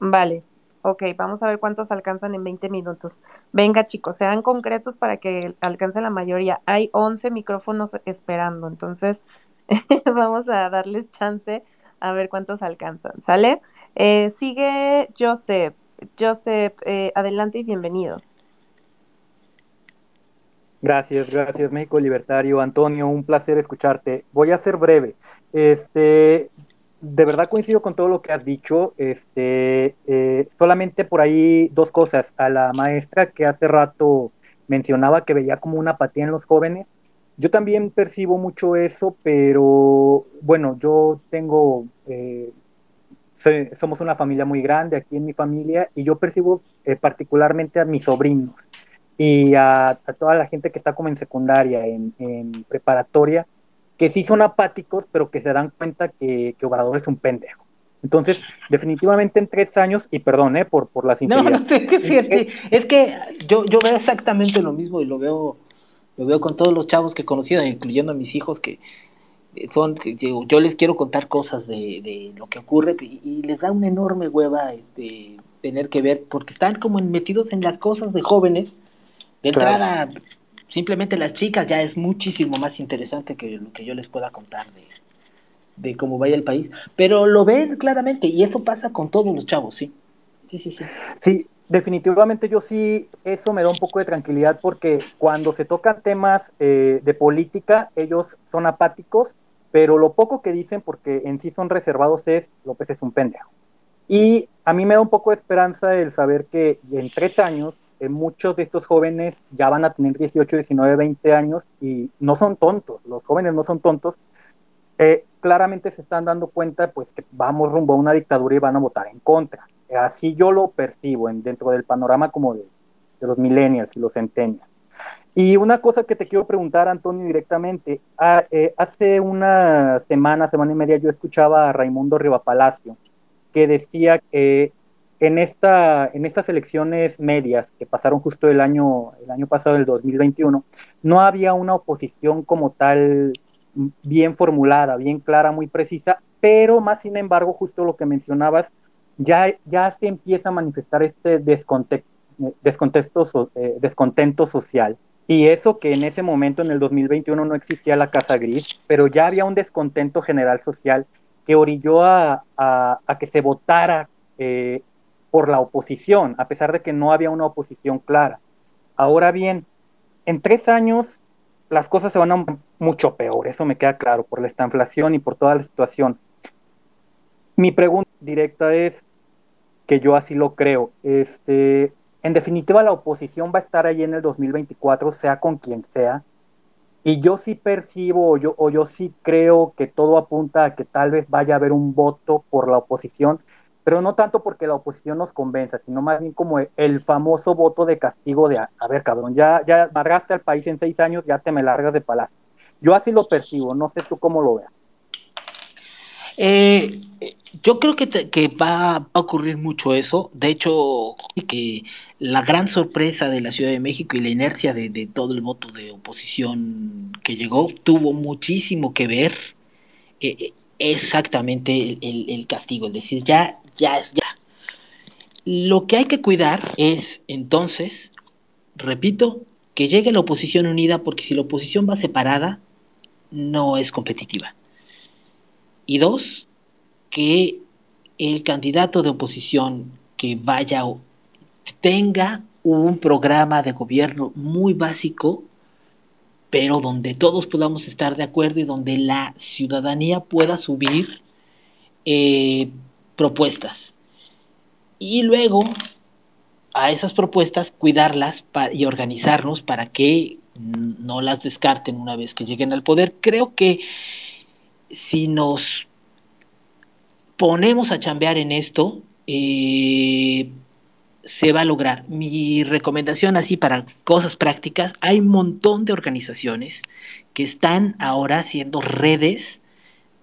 Vale. Ok, vamos a ver cuántos alcanzan en 20 minutos. Venga, chicos, sean concretos para que alcance la mayoría. Hay 11 micrófonos esperando, entonces vamos a darles chance a ver cuántos alcanzan. ¿Sale? Eh, sigue Joseph. Joseph, eh, adelante y bienvenido. Gracias, gracias México Libertario. Antonio, un placer escucharte. Voy a ser breve. Este, de verdad coincido con todo lo que has dicho. Este, eh, solamente por ahí dos cosas. A la maestra que hace rato mencionaba que veía como una apatía en los jóvenes. Yo también percibo mucho eso, pero bueno, yo tengo, eh, somos una familia muy grande aquí en mi familia y yo percibo eh, particularmente a mis sobrinos y a, toda la gente que está como en secundaria, en, en preparatoria, que sí son apáticos, pero que se dan cuenta que, que Obrador es un pendejo. Entonces, definitivamente en tres años, y perdón eh, por, por la sinceridad. No, no, es que, es que yo, yo veo exactamente lo mismo y lo veo, lo veo con todos los chavos que he conocido, incluyendo a mis hijos, que son, yo, yo les quiero contar cosas de, de lo que ocurre y, y, les da una enorme hueva este, tener que ver, porque están como metidos en las cosas de jóvenes. De entrada, claro simplemente las chicas ya es muchísimo más interesante que lo que yo les pueda contar de, de cómo vaya el país, pero lo ven claramente y eso pasa con todos los chavos, sí. Sí, sí, sí. Sí, definitivamente yo sí, eso me da un poco de tranquilidad porque cuando se tocan temas eh, de política, ellos son apáticos, pero lo poco que dicen, porque en sí son reservados, es López es un pendejo. Y a mí me da un poco de esperanza el saber que en tres años eh, muchos de estos jóvenes ya van a tener 18, 19, 20 años y no son tontos, los jóvenes no son tontos, eh, claramente se están dando cuenta pues que vamos rumbo a una dictadura y van a votar en contra. Así yo lo percibo en, dentro del panorama como de, los millennials y los centennials. Y una cosa que te quiero preguntar, Antonio, directamente. Ah, eh, hace una semana, semana y media, yo escuchaba a Raimundo Rivapalacio, que decía que en, esta, en estas elecciones medias que pasaron justo el año, el año pasado, el 2021, no había una oposición como tal bien formulada, bien clara, muy precisa, pero más sin embargo, justo lo que mencionabas, ya, ya se empieza a manifestar este descontexto, eh, descontento social. Y eso que en ese momento, en el 2021, no existía la Casa Gris, pero ya había un descontento general social que orilló a, a, a que se votara eh, por la oposición, a pesar de que no había una oposición clara. Ahora bien, en tres años las cosas se van a mucho peor, eso me queda claro, por esta inflación y por toda la situación. Mi pregunta directa es, que yo así lo creo, este, en definitiva la oposición va a estar ahí en el 2024, sea con quien sea, y yo sí percibo o yo, o yo sí creo que todo apunta a que tal vez vaya a haber un voto por la oposición, pero no tanto porque la oposición nos convenza, sino más bien como el famoso voto de castigo de, a, ver, cabrón, ya, ya amargaste al país en seis años, ya te me largas de palacio. Yo así lo percibo, no sé tú cómo lo veas. Eh, yo creo que, te, que va a ocurrir mucho eso. De hecho, que la gran sorpresa de la Ciudad de México y la inercia de, todo el voto de oposición que llegó tuvo muchísimo que ver eh, exactamente el, el, el, castigo, es decir, ya ya es ya. Lo que hay que cuidar es entonces, repito, que llegue la oposición unida porque si la oposición va separada, no es competitiva. Y dos, que el candidato de oposición que vaya tenga un programa de gobierno muy básico pero donde todos podamos estar de acuerdo y donde la ciudadanía pueda subir eh, propuestas. Y luego a esas propuestas cuidarlas y organizarnos para que no las descarten una vez que lleguen al poder. Creo que si nos ponemos a chambear en esto, eh, se va a lograr. Mi recomendación así para cosas prácticas, hay un montón de organizaciones que están ahora haciendo redes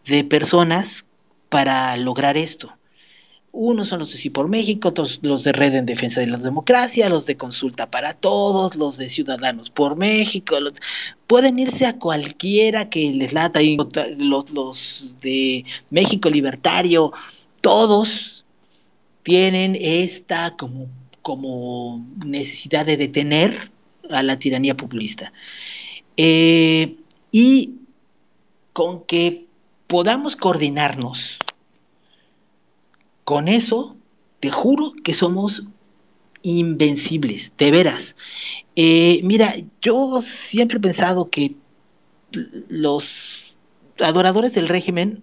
de personas para lograr esto. Unos son los de Sí por México, otros los de Red en Defensa de la Democracia, los de Consulta para Todos, los de Ciudadanos por México. pueden irse a cualquiera que les lata, los, los de México Libertario, todos tienen esta como, como necesidad de detener a la tiranía populista. Eh, y con que podamos coordinarnos con eso, te juro que somos invencibles, de veras. Eh, mira, yo siempre he pensado que los adoradores del régimen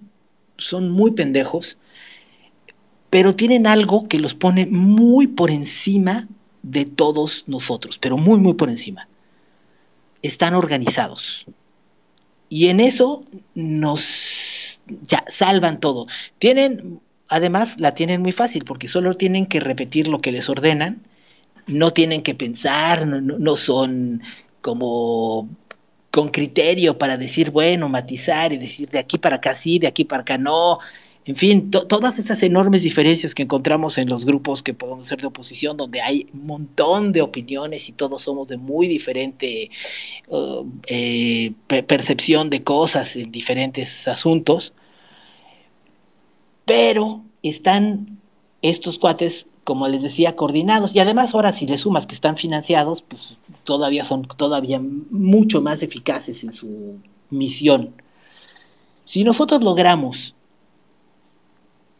son muy pendejos, pero tienen algo que los pone muy por encima de todos nosotros, pero muy, muy por encima. Están organizados. Y en eso nos ya salvan todo. Tienen además la tienen muy fácil porque solo tienen que repetir lo que les ordenan, no tienen que pensar, no, son como con criterio para decir, bueno, matizar y decir de aquí para acá sí, de aquí para acá no. En fin, todas esas enormes diferencias que encontramos en los grupos que podemos ser de oposición, donde hay un montón de opiniones y todos somos de muy diferente uh, eh, percepción de cosas en diferentes asuntos, pero están estos cuates, como les decía, coordinados y además ahora si le sumas que están financiados, pues todavía son todavía mucho más eficaces en su misión. Si nosotros logramos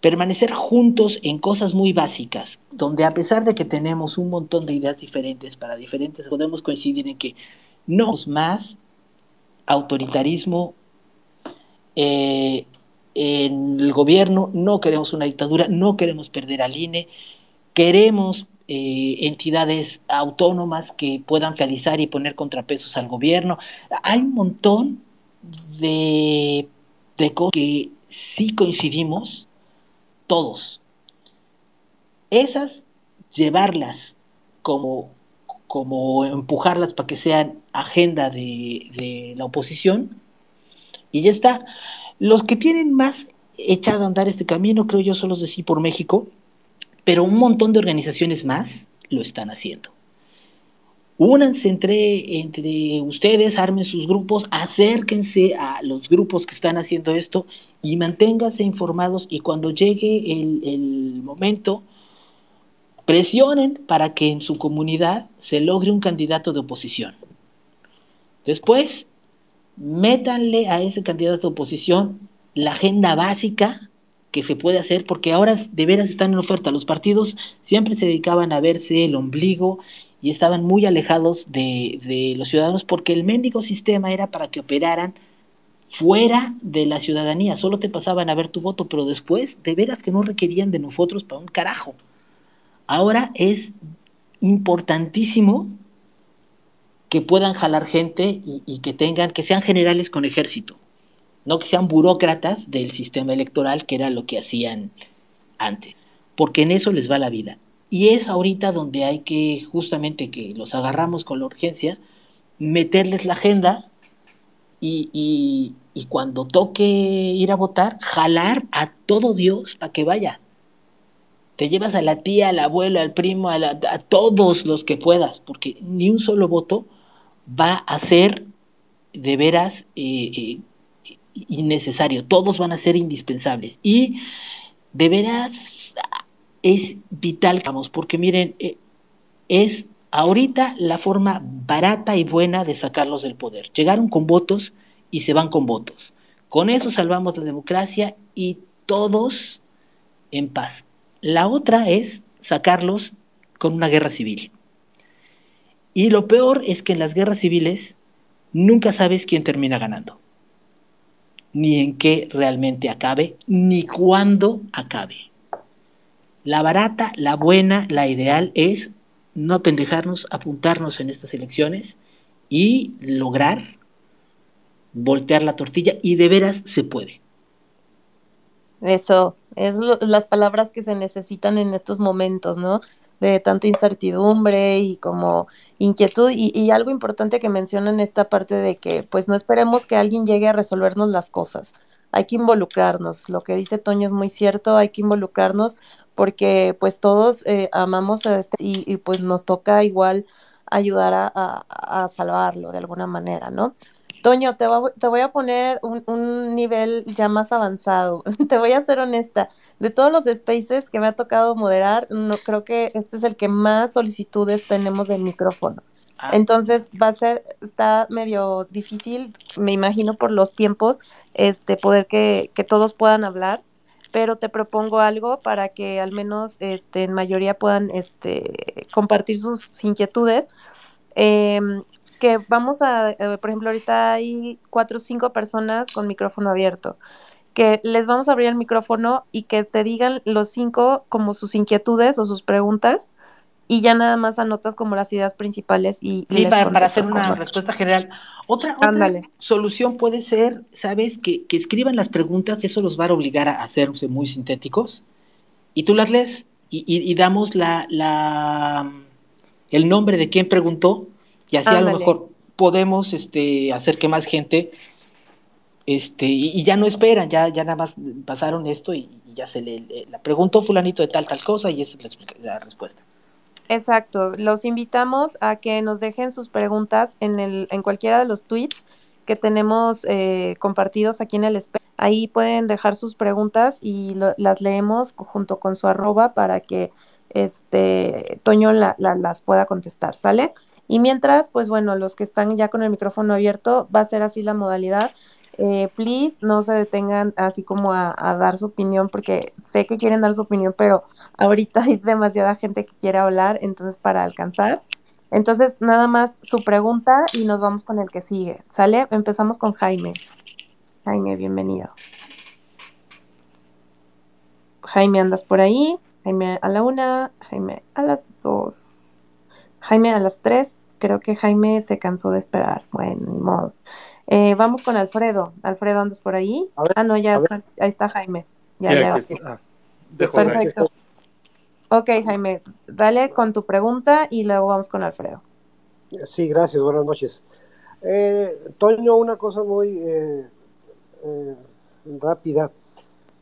permanecer juntos en cosas muy básicas, donde a pesar de que tenemos un montón de ideas diferentes para diferentes, podemos coincidir en que no más autoritarismo, eh, en el gobierno, no queremos una dictadura, no queremos perder al INE, queremos eh, entidades autónomas que puedan realizar y poner contrapesos al gobierno. Hay un montón de, de cosas que sí coincidimos todos. Esas, llevarlas como, como empujarlas para que sean agenda de, de la oposición y ya está. Los que tienen más echado a andar este camino, creo yo, son los de Sí por México, pero un montón de organizaciones más lo están haciendo. Únanse entre, entre ustedes, armen sus grupos, acérquense a los grupos que están haciendo esto y manténganse informados y cuando llegue el, el momento, presionen para que en su comunidad se logre un candidato de oposición. Después, métanle a ese candidato de oposición la agenda básica que se puede hacer, porque ahora de veras están en oferta. Los partidos siempre se dedicaban a verse el ombligo y estaban muy alejados de, de los ciudadanos porque el mendigo sistema era para que operaran fuera de la ciudadanía, solo te pasaban a ver tu voto, pero después de veras que no requerían de nosotros para un carajo. Ahora es importantísimo que puedan jalar gente y, que tengan, que sean generales con ejército, no que sean burócratas del sistema electoral, que era lo que hacían antes, porque en eso les va la vida. Y es ahorita donde hay que, justamente que los agarramos con la urgencia, meterles la agenda y, y, cuando toque ir a votar, jalar a todo Dios para que vaya. Te llevas a la tía, al abuelo, al primo, a, a todos los que puedas, porque ni un solo voto va a ser de veras eh, eh, innecesario, todos van a ser indispensables y de veras es vital, vamos, porque miren, eh, es ahorita la forma barata y buena de sacarlos del poder. Llegaron con votos y se van con votos. Con eso salvamos la democracia y todos en paz. La otra es sacarlos con una guerra civil. Y lo peor es que en las guerras civiles nunca sabes quién termina ganando, ni en qué realmente acabe, ni cuándo acabe. La barata, la buena, la ideal es no apendejarnos, apuntarnos en estas elecciones y lograr voltear la tortilla y de veras se puede. Eso, es lo- las palabras que se necesitan en estos momentos, ¿no? De tanta incertidumbre y como inquietud y, y algo importante que mencionan esta parte de que pues no esperemos que alguien llegue a resolvernos las cosas. Hay que involucrarnos. Lo que dice Toño es muy cierto, hay que involucrarnos porque pues todos eh, amamos a este y, y, pues nos toca igual ayudar a, a- a salvarlo de alguna manera, ¿no? Toño, te, va- te voy a poner un, un nivel ya más avanzado. Te voy a ser honesta. De todos los spaces que me ha tocado moderar, no creo que este es el que más solicitudes tenemos de micrófono. Ah, Entonces va a ser, está medio difícil, me imagino por los tiempos, este, poder que, que todos puedan hablar, pero te propongo algo para que al menos este, en mayoría puedan este, compartir sus inquietudes. Em, que vamos a, eh, por ejemplo, ahorita hay cuatro o cinco personas con micrófono abierto, que les vamos a abrir el micrófono y que te digan los cinco como sus inquietudes o sus preguntas y ya nada más anotas como las ideas principales y, y Sí, para, para hacer una respuesta general. Otra, solución puede ser, ¿sabes? Que, que escriban las preguntas, eso los va a obligar a hacerse muy sintéticos, y tú las lees y, y- y damos la, la, el nombre de quien preguntó, y así a lo mejor podemos este, hacer que más gente, este, y, y ya no esperan, ya, ya nada más pasaron esto y, y ya se le, le- la preguntó fulanito de tal, tal cosa, y esa es la, la respuesta. Exacto, los invitamos a que nos dejen sus preguntas en el, en cualquiera de los tweets que tenemos eh, compartidos aquí en el Ahí pueden dejar sus preguntas y lo- las leemos junto con su arroba para que este Toño la- la- las pueda contestar, ¿sale? Y mientras, pues bueno, los que están ya con el micrófono abierto, va a ser así la modalidad. Eh, please, no se detengan así como a, a dar su opinión, porque sé que quieren dar su opinión, pero ahorita hay demasiada gente que quiere hablar, entonces para alcanzar. Entonces, nada más su pregunta y nos vamos con el que sigue, ¿sale? Empezamos con Jaime. Jaime, bienvenido. Jaime, ¿andas por ahí? Jaime a la una, Jaime a las dos, Jaime a las tres. Creo que Jaime se cansó de esperar. Bueno, ni modo. Eh, vamos con Alfredo. Alfredo, ¿andas por ahí? Ver, ah, no, ya, sal- ahí está Jaime. Ya, Sí, ya. está. Dejo Perfecto. Ok, Jaime, dale con tu pregunta y luego vamos con Alfredo. Sí, gracias, buenas noches. Eh, Toño, una cosa muy eh, eh, rápida.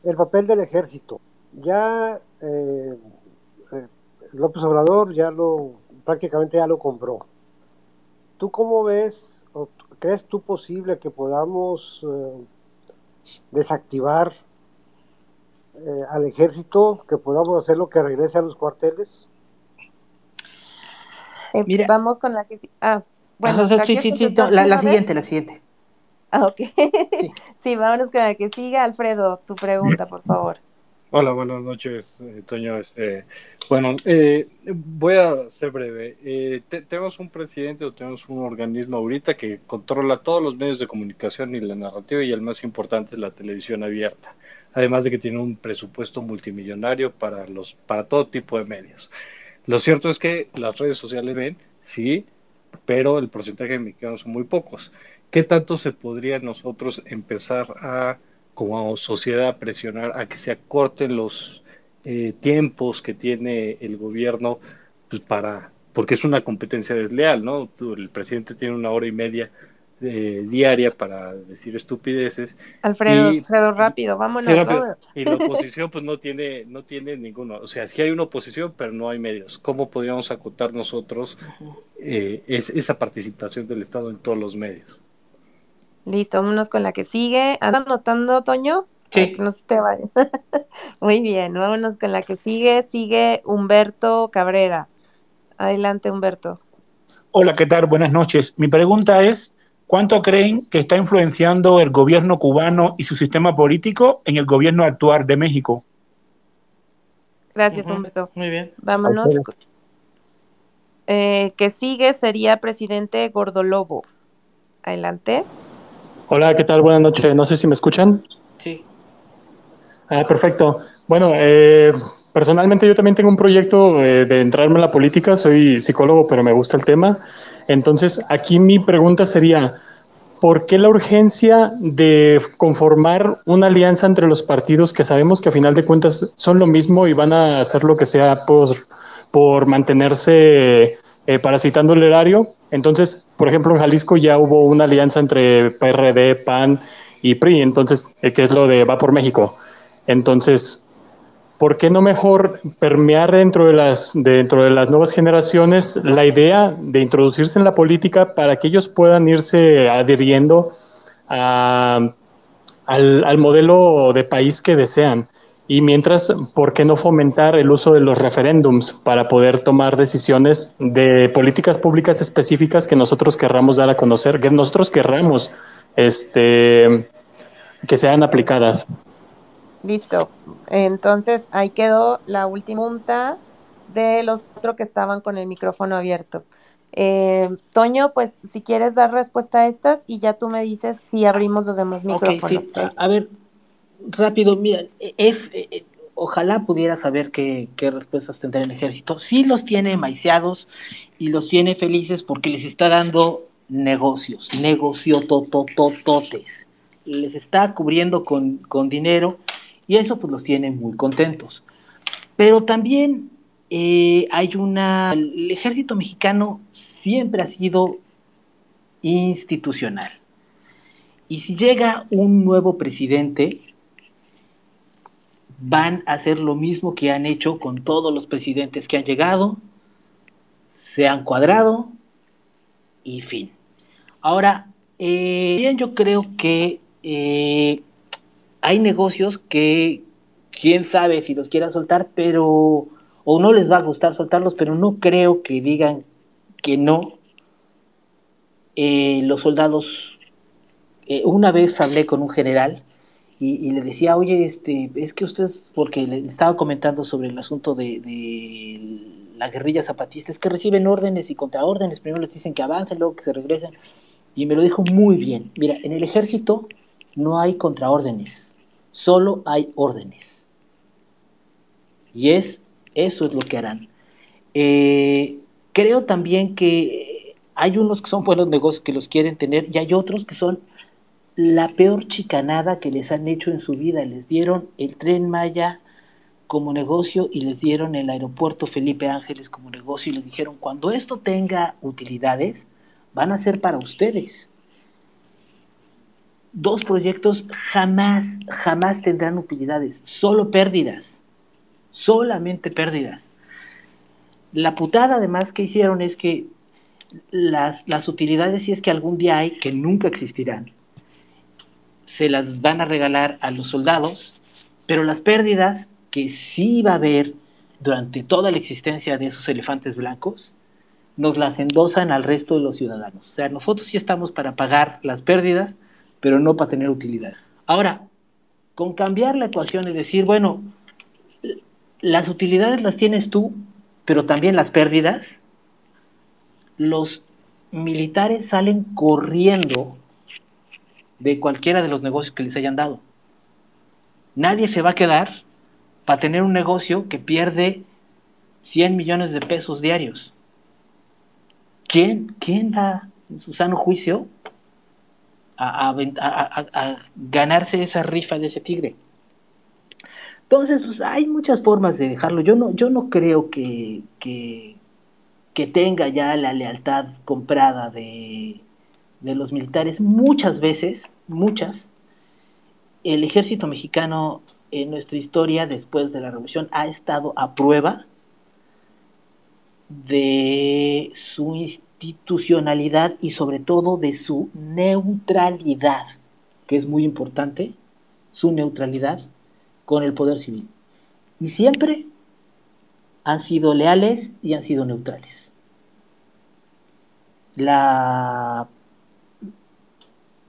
El papel del ejército. Ya eh, López Obrador ya lo, prácticamente ya lo compró. ¿Tú cómo ves o crees tú posible que podamos eh, desactivar eh, al ejército, que podamos hacerlo que regrese a los cuarteles? Eh, Mira. vamos con la que sí. Ah, bueno, Ajá, ¿la sí, sí, sí, no, siguiente, la siguiente. Ah, ok. Sí, vámonos con la que siga. Alfredo, tu pregunta, por favor. Hola, buenas noches, eh, Toño. Este, bueno, eh, voy a ser breve. Eh, te- tenemos un presidente o tenemos un organismo ahorita que controla todos los medios de comunicación y la narrativa y el más importante es la televisión abierta. Además de que tiene un presupuesto multimillonario para los, para todo tipo de medios. Lo cierto es que las redes sociales ven, sí, pero el porcentaje de mexicanos son muy pocos. ¿Qué tanto se podría nosotros empezar a, como sociedad, presionar a que se acorten los eh, tiempos que tiene el gobierno pues, para, porque es una competencia desleal, ¿no? El presidente tiene una hora y media eh, diaria para decir estupideces Alfredo, Y- Alfredo, rápido, vámonos, Sí, rápido. vámonos. Y la oposición pues no tiene, no tiene ninguno. O sea, sí hay una oposición, pero no hay medios. ¿Cómo podríamos acotar nosotros eh, es- esa participación del Estado en todos los medios? Listo, vámonos con la que sigue. ¿Andas anotando, Toño? Sí. que no se te vaya. Muy bien, vámonos con la que sigue. Sigue Humberto Cabrera. Adelante, Humberto. Hola, ¿qué tal? Buenas noches. Mi pregunta es, ¿cuánto creen que está influenciando el gobierno cubano y su sistema político en el gobierno actual de México? Gracias, Humberto. Muy bien. Vámonos. Eh, que sigue sería presidente Gordolobo. Adelante. Hola, ¿qué tal? Buenas noches. No sé si me escuchan. Sí. Ah, perfecto. Bueno, eh, personalmente yo también tengo un proyecto eh, de entrarme en la política. Soy psicólogo, pero me gusta el tema. Entonces, aquí mi pregunta sería, ¿por qué la urgencia de conformar una alianza entre los partidos que sabemos que a final de cuentas son lo mismo y van a hacer lo que sea por, por mantenerse eh, parasitando el erario? Entonces, por ejemplo, en Jalisco ya hubo una alianza entre PRD, PAN y PRI, entonces, eh, que es lo de Va por México. Entonces, ¿por qué no mejor permear dentro de las, dentro de las nuevas generaciones la idea de introducirse en la política para que ellos puedan irse adhiriendo a, al, al modelo de país que desean? Y mientras, ¿por qué no fomentar el uso de los referéndums para poder tomar decisiones de políticas públicas específicas que nosotros querramos dar a conocer, que nosotros querramos este, que sean aplicadas? Listo. Entonces, ahí quedó la última pregunta de los otros que estaban con el micrófono abierto. Eh, Toño, pues si quieres dar respuesta a estas y ya tú me dices si abrimos los demás micrófonos. Ok, sí. A ver, rápido, mira, es, eh, ojalá pudiera saber qué, qué respuestas tendrá el ejército. Sí los tiene maiciados y los tiene felices porque les está dando negocios, negociototototes. Les está cubriendo con, con dinero y eso pues los tiene muy contentos. Pero también eh, hay una... El ejército mexicano siempre ha sido institucional. Y si llega un nuevo presidente, van a hacer lo mismo que han hecho con todos los presidentes que han llegado, se han cuadrado y fin. Ahora, eh, bien, yo creo que eh, hay negocios que quién sabe si los quiera soltar, pero o no les va a gustar soltarlos, pero no creo que digan que no. Eh, los soldados, una vez hablé con un general y, le decía, oye, este, es que usted, porque le estaba comentando sobre el asunto de, de la guerrilla zapatista, es que reciben órdenes y contraórdenes, primero les dicen que avancen, luego que se regresen, y me lo dijo muy bien. Mira, en el ejército no hay contraórdenes, solo hay órdenes. Y es, eso es lo que harán. Eh, creo también que hay unos que son buenos negocios que los quieren tener y hay otros que son la peor chicanada que les han hecho en su vida. Les dieron el tren Maya como negocio y les dieron el aeropuerto Felipe Ángeles como negocio y les dijeron, cuando esto tenga utilidades, van a ser para ustedes. Dos proyectos jamás, jamás tendrán utilidades, solo pérdidas, solamente pérdidas. La putada además que hicieron es que las, las utilidades, si es que algún día hay, que nunca existirán, se las van a regalar a los soldados, pero las pérdidas que sí va a haber durante toda la existencia de esos elefantes blancos, nos las endosan al resto de los ciudadanos. O sea, nosotros sí estamos para pagar las pérdidas, pero no para tener utilidad. Ahora, con cambiar la ecuación y decir, bueno, las utilidades las tienes tú, pero también las pérdidas, los militares salen corriendo de cualquiera de los negocios que les hayan dado. Nadie se va a quedar para tener un negocio que pierde 100 millones de pesos diarios. ¿Quién, quién da en su sano juicio a, a, a, a, ganarse esa rifa de ese tigre? Entonces, pues hay muchas formas de dejarlo. Yo no, yo no creo que, que, que tenga ya la lealtad comprada de, de los militares, muchas veces, muchas, el ejército mexicano en nuestra historia después de la revolución ha estado a prueba de su institucionalidad y sobre todo de su neutralidad, que es muy importante, su neutralidad con el poder civil. Y siempre han sido leales y han sido neutrales. La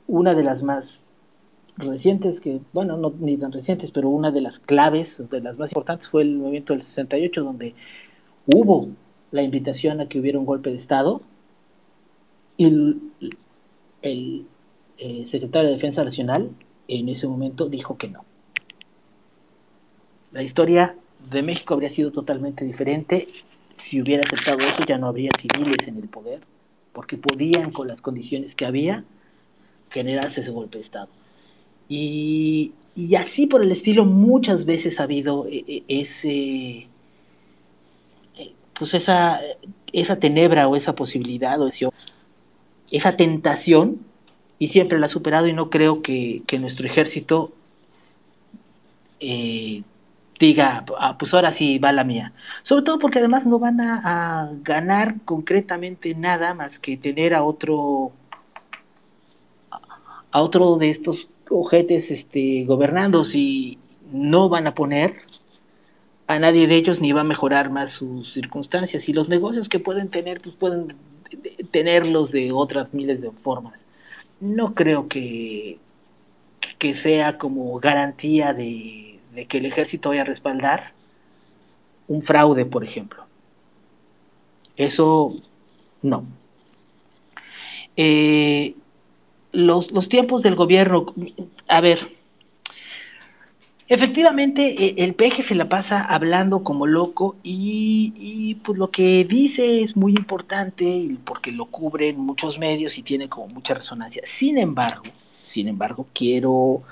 una de las más recientes, que, bueno, no ni tan recientes, pero una de las claves, de las más importantes, fue el movimiento del 68, donde hubo la invitación a que hubiera un golpe de Estado y el eh, secretario de Defensa Nacional en ese momento dijo que no. La historia de México habría sido totalmente diferente. Si hubiera aceptado eso, ya no habría civiles en el poder, porque podían, con las condiciones que había, generarse ese golpe de Estado. Y, así por el estilo, muchas veces ha habido eh, eh, ese, pues esa, esa tenebra o esa posibilidad o esa tentación y siempre la ha superado y no creo que, nuestro ejército eh, diga, ah, pues ahora sí va la mía. Sobre todo porque además no van a, ganar concretamente nada más que tener a otro a otro de estos ojetes este, gobernando si no van a poner a nadie de ellos ni va a mejorar más sus circunstancias y los negocios que pueden tener pues pueden tenerlos de otras miles de formas no creo que, que sea como garantía de, que el ejército vaya a respaldar un fraude, por ejemplo. Eso no. Eh, los, los, tiempos del gobierno, a ver, efectivamente e, el peje se la pasa hablando como loco y, y, pues lo que dice es muy importante porque lo cubren muchos medios y tiene como mucha resonancia. Sin embargo, sin embargo, quiero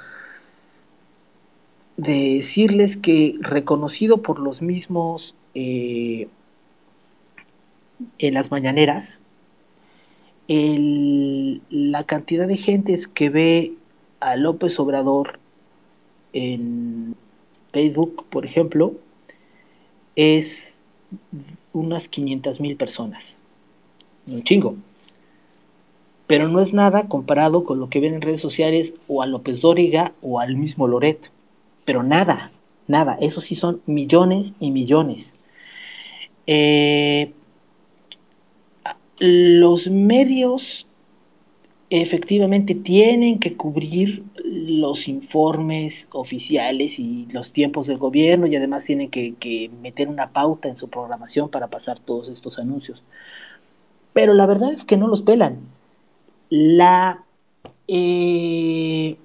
decirles que reconocido por los mismos eh, en las mañaneras, la cantidad de gentes que ve a López Obrador en Facebook, por ejemplo, es unas 500 mil personas. Un chingo. Pero no es nada comparado con lo que ven en redes sociales o a López Dóriga o al mismo Loreto. Pero nada, nada. Eso sí son millones y millones. Eh, los medios efectivamente tienen que cubrir los informes oficiales y los tiempos del gobierno y además tienen que, meter una pauta en su programación para pasar todos estos anuncios. Pero la verdad es que no los pelan. La, eh,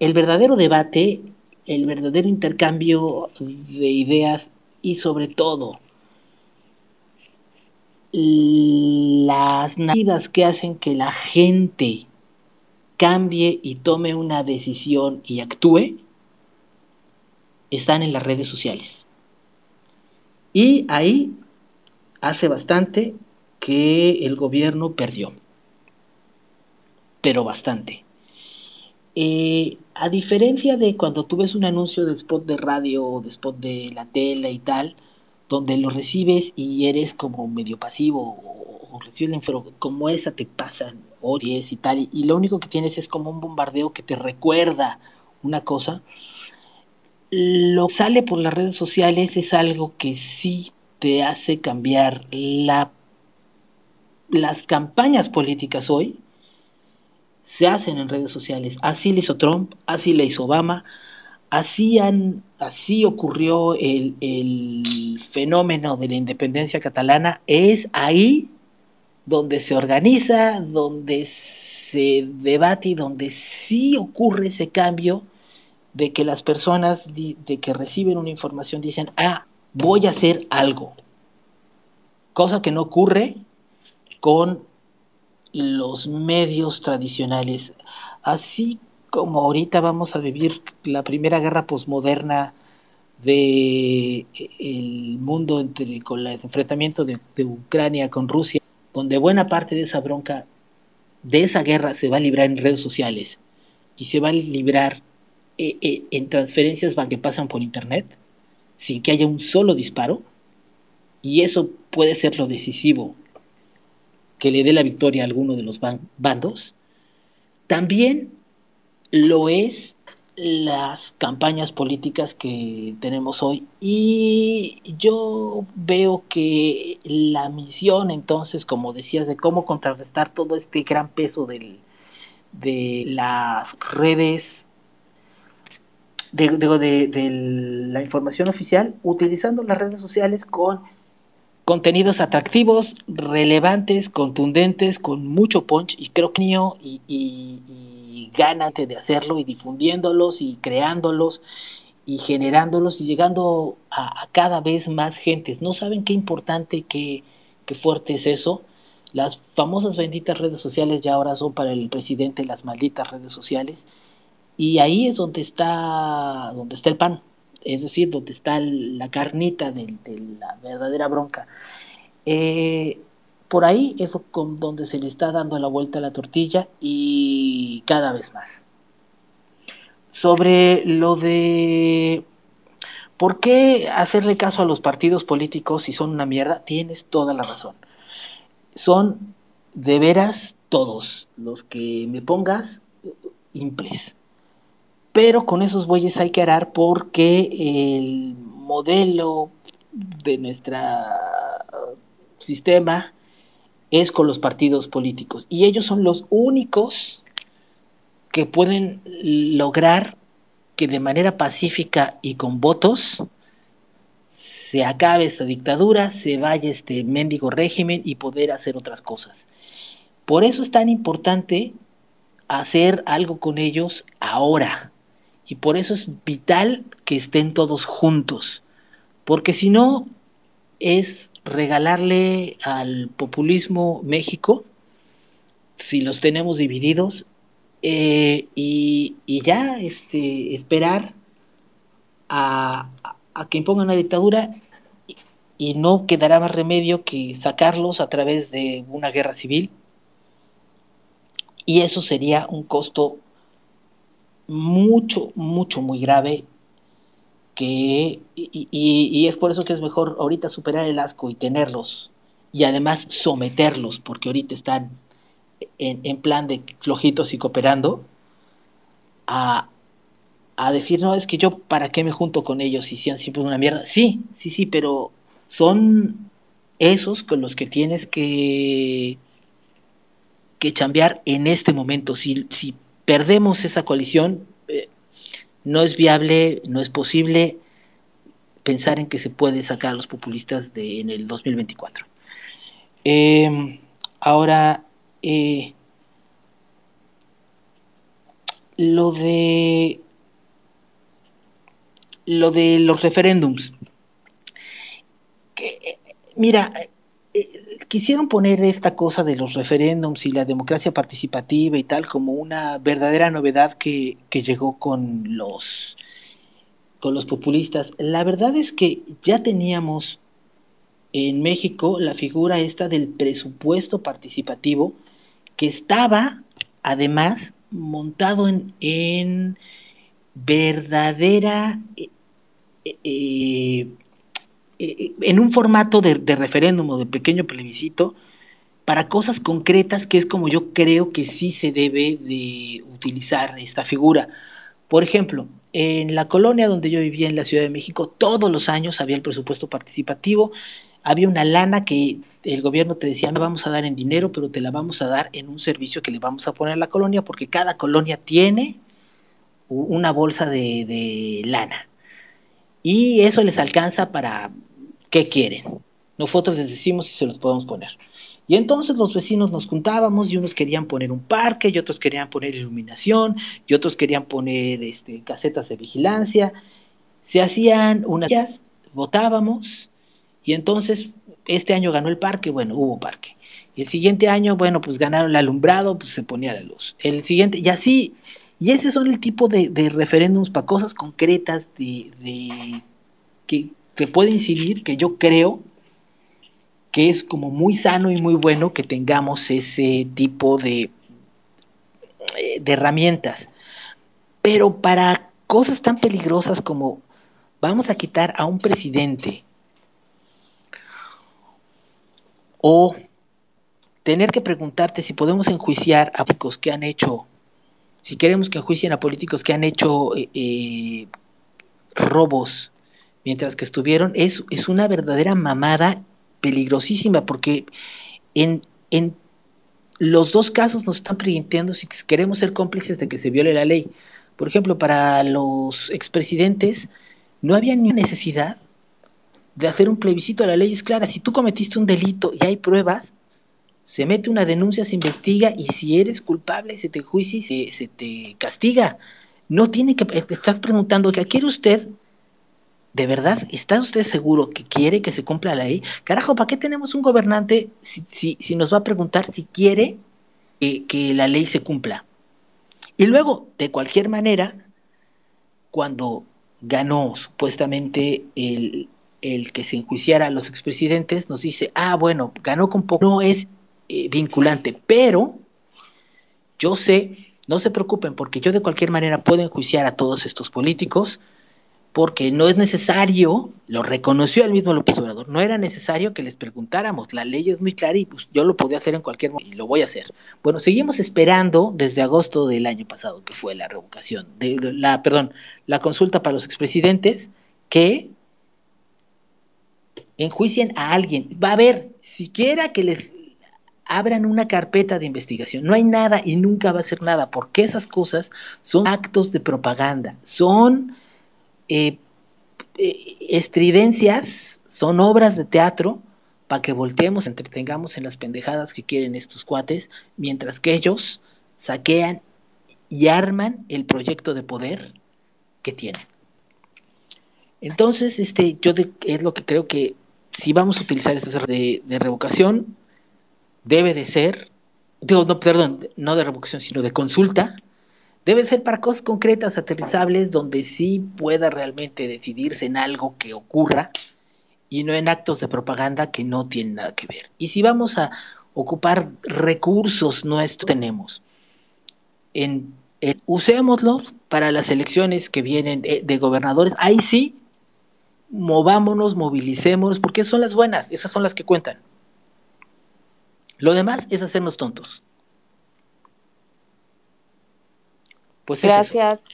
el verdadero debate, el verdadero intercambio de ideas y sobre todo las narrativas que hacen que la gente cambie y tome una decisión y actúe están en las redes sociales. Y ahí hace bastante que el gobierno perdió, pero bastante. Eh, a diferencia de cuando tú ves un anuncio de spot de radio o de spot de la tele y tal, donde lo recibes y eres como medio pasivo o, recibes la como esa te pasan ories y tal, y, lo único que tienes es como un bombardeo que te recuerda una cosa. Lo que sale por las redes sociales es algo que sí te hace cambiar la, las campañas políticas hoy se hacen en redes sociales. Así le hizo Trump, así le hizo Obama, así, así ocurrió el, el, fenómeno de la independencia catalana, es ahí donde se organiza, donde se debate y donde sí ocurre ese cambio de que las personas de que reciben una información dicen, ah, voy a hacer algo. Cosa que no ocurre con los medios tradicionales. Así como ahorita vamos a vivir la primera guerra posmoderna de el mundo entre, con el enfrentamiento de, Ucrania con Rusia, donde buena parte de esa bronca, de esa guerra se va a librar en redes sociales y se va a librar eh, eh, en transferencias que pasan por internet, sin que haya un solo disparo, y eso puede ser lo decisivo que le dé la victoria a alguno de los bandos, también lo es las campañas políticas que tenemos hoy. Y yo veo que la misión entonces como decías de cómo contrarrestar todo este gran peso del, de las redes de, de, la información oficial utilizando las redes sociales con contenidos atractivos, relevantes, contundentes, con mucho punch, y creo que y, y gánate de hacerlo y difundiéndolos y creándolos y generándolos y llegando a, cada vez más gentes. ¿No saben qué importante, qué, qué fuerte es eso? Las famosas benditas redes sociales ya ahora son para el presidente las malditas redes sociales y ahí es donde está, donde está el pan, es decir, donde está la carnita de, la verdadera bronca. Eh, por ahí es donde se le está dando la vuelta a la tortilla y cada vez más. Sobre lo de por qué hacerle caso a los partidos políticos si son una mierda, tienes toda la razón. Son de veras todos los que me pongas impres. Pero con esos bueyes hay que arar porque el modelo de nuestro sistema es con los partidos políticos. Y ellos son los únicos que pueden lograr que de manera pacífica y con votos se acabe esta dictadura, se vaya este mendigo régimen y poder hacer otras cosas. Por eso es tan importante hacer algo con ellos ahora. Y por eso es vital que estén todos juntos. Porque si no, es regalarle al populismo México, si los tenemos divididos, eh, y, ya este, esperar a, que impongan una dictadura y, y no quedará más remedio que sacarlos a través de una guerra civil. Y eso sería un costo mucho, mucho, muy grave que, y, es por eso que es mejor ahorita superar el asco y tenerlos y además someterlos, porque ahorita están en, plan de flojitos y cooperando, a, a, decir, no, es que yo, ¿para qué me junto con ellos si sean siempre una mierda? Sí, sí, sí, pero son esos con los que tienes que, que chambear en este momento. Si, si perdemos esa coalición, no es viable, no es posible pensar en que se puede sacar a los populistas de, en el 2024. Em, ahora, eh, lo de lo de los referéndums. Que, mira, eh, quisieron poner esta cosa de los referéndums y la democracia participativa y tal como una verdadera novedad que, que llegó con los con los populistas. La verdad es que ya teníamos en México la figura esta del presupuesto participativo que estaba además montado en, verdadera, eh, eh, eh, en un formato de, referéndum o de pequeño plebiscito para cosas concretas que es como yo creo que sí se debe de utilizar esta figura. Por ejemplo, en la colonia donde yo vivía en la Ciudad de México, todos los años había el presupuesto participativo, había una lana que el gobierno te decía, me vamos a dar en dinero, pero te la vamos a dar en un servicio que le vamos a poner a la colonia, porque cada colonia tiene una bolsa de, lana. Y eso les alcanza para qué quieren. Nosotros les decimos si se los podemos poner. Y entonces los vecinos nos juntábamos y unos querían poner un parque y otros querían poner iluminación y otros querían poner este, casetas de vigilancia. Se hacían unas votábamos y entonces este año ganó el parque, bueno, hubo parque. Y el siguiente año, bueno, pues ganaron el alumbrado, pues se ponía la luz. El siguiente, y así, y ese son el tipo de, referéndums para cosas concretas de, que te puede incidir, que yo creo que es como muy sano y muy bueno que tengamos ese tipo de, eh, de herramientas. Pero para cosas tan peligrosas como vamos a quitar a un presidente o tener que preguntarte si podemos enjuiciar a políticos que han hecho, si queremos que enjuicien a políticos que han hecho eh, eh, robos mientras que estuvieron, es, es una verdadera mamada peligrosísima, porque en, en los dos casos nos están preguntando si queremos ser cómplices de que se viole la ley. Por ejemplo, para los expresidentes no había ni necesidad de hacer un plebiscito. La ley es clara. Si tú cometiste un delito y hay pruebas, se mete una denuncia, se investiga y si eres culpable, se te juicia y se, se te castiga. No tiene que, estás preguntando, ¿qué quiere usted? ¿De verdad? ¿Está usted seguro que quiere que se cumpla la ley? Carajo, ¿para qué tenemos un gobernante si, si, si nos va a preguntar si quiere que, la ley se cumpla? Y luego, de cualquier manera, cuando ganó supuestamente el, el que se enjuiciara a los expresidentes, nos dice, ah, bueno, ganó con poco, no es eh, vinculante, pero yo sé, no se preocupen, porque yo de cualquier manera puedo enjuiciar a todos estos políticos, porque no es necesario, lo reconoció el mismo López Obrador, no era necesario que les preguntáramos, la ley es muy clara y pues, yo lo podía hacer en cualquier momento y lo voy a hacer. Bueno, seguimos esperando desde agosto del año pasado, que fue la revocación, de la, perdón, la consulta para los expresidentes, que enjuicien a alguien. Va a haber, siquiera que les abran una carpeta de investigación. No hay nada y nunca va a ser nada, porque esas cosas son actos de propaganda, son eh, eh, estridencias, son obras de teatro para que volteemos, entretengamos en las pendejadas que quieren estos cuates, mientras que ellos saquean y arman el proyecto de poder que tienen. Entonces, este, yo es lo que creo que si vamos a utilizar estas de, de revocación, debe de ser, digo, no, perdón, no de revocación, sino de consulta, debe ser para cosas concretas, aterrizables, donde sí pueda realmente decidirse en algo que ocurra y no en actos de propaganda que no tienen nada que ver. Y si vamos a ocupar recursos nuestros, tenemos, en, usémoslos para las elecciones que vienen eh, de gobernadores, ahí sí, movámonos, movilicémonos, porque son las buenas, esas son las que cuentan. Lo demás es hacernos tontos. Pues Gracias,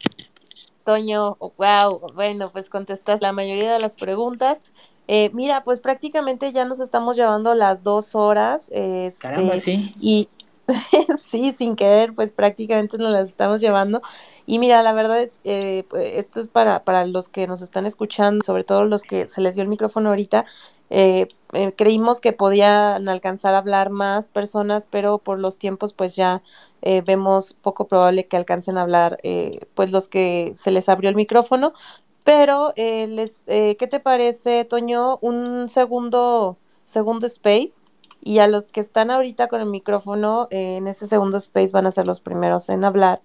Toño. Wow, bueno, pues contestas la mayoría de las preguntas. Eh, mira, pues prácticamente ya nos estamos llevando las dos horas. Este, Caramba, sí. Y sí, sin querer, pues prácticamente nos las estamos llevando. Y mira, la verdad es, eh, pues, esto es para, para los que nos están escuchando, sobre todo los que se les dio el micrófono ahorita. Eh, eh, creímos que podían alcanzar a hablar más personas, pero por los tiempos pues ya eh, vemos poco probable que alcancen a hablar eh, pues los que se les abrió el micrófono. Pero, eh, les, eh, ¿qué te parece, Toño? Un segundo, segundo space y a los que están ahorita con el micrófono en ese segundo space van a ser los primeros en hablar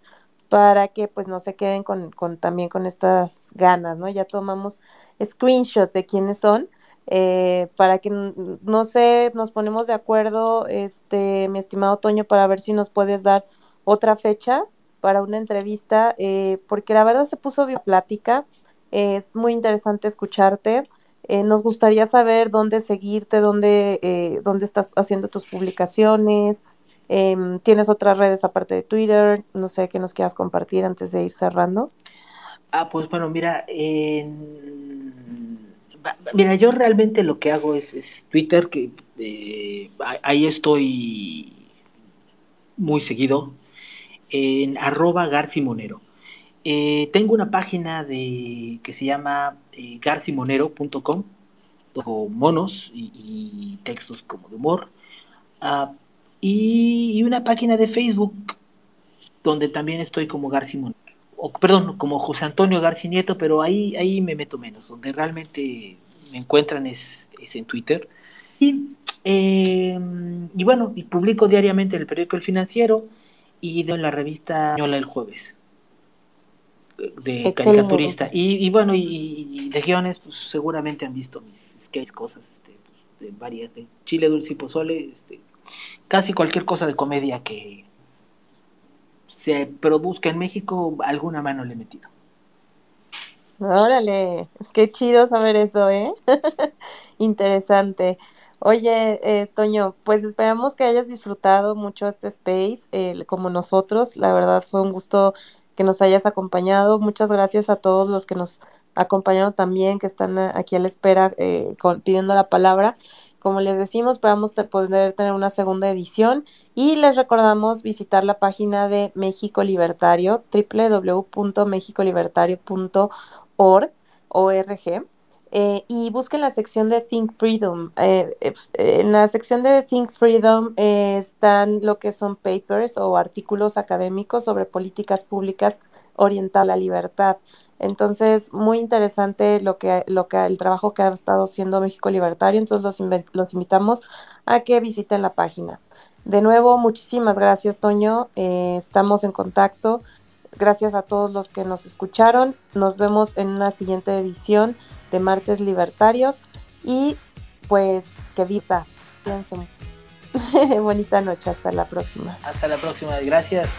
para que pues no se queden con, con también con estas ganas, ¿no? Ya tomamos screenshot de quiénes son eh, para que no sé, nos ponemos de acuerdo, este, mi estimado Toño, para ver si nos puedes dar otra fecha para una entrevista, eh, porque la verdad se puso bioplática, eh, es muy interesante escucharte. Eh, nos gustaría saber dónde seguirte, dónde, eh, dónde estás haciendo tus publicaciones. em, ¿Tienes otras redes aparte de Twitter? No sé qué nos quieras compartir antes de ir cerrando. Ah, pues bueno, mira, en- mira, yo realmente lo que hago es, Twitter, que eh, ahí estoy muy seguido, en arroba garcimonero. Eh, tengo una página de que se llama eh, garcimonero.com, monos y, textos como de humor, ah, y, y una página de Facebook donde también estoy como Garci Monero, o perdón, como José Antonio Garci Nieto, pero ahí, ahí me meto menos, donde realmente me encuentran es, es en Twitter. Y, eh, y bueno, y publico diariamente en el periódico El Financiero y de la revista española El Jueves, de Excelente. caricaturista. Y, y bueno, y, y de guiones, pues seguramente han visto mis sketches, cosas este, pues, de varias, de chile, dulce y pozole, este, casi cualquier cosa de comedia que se produzca en México, alguna mano le he metido. Órale, qué chido saber eso, ¿eh? Interesante. Oye, eh, Toño, pues esperamos que hayas disfrutado mucho este space, eh, como nosotros. La verdad fue un gusto que nos hayas acompañado. Muchas gracias a todos los que nos acompañaron también, que están eh, aquí a la espera eh, con- pidiendo la palabra. Como les decimos, esperamos te- poder tener una segunda edición y les recordamos visitar la página de México Libertario, www.mexicolibertario.org, org. Eh, y busquen la sección de Think Freedom. Eh, en la sección de Think Freedom están lo que son papers o artículos académicos sobre políticas públicas oriental a la libertad. Entonces, muy interesante lo que, lo que el trabajo que ha estado haciendo México Libertario. Entonces, los, los invitamos a que visiten la página. De nuevo, muchísimas gracias, Toño. Eh, estamos en contacto. Gracias a todos los que nos escucharon. Nos vemos en una siguiente edición de Martes Libertarios. Y pues, que viva. Bonita noche. Hasta la próxima. Hasta la próxima. Gracias.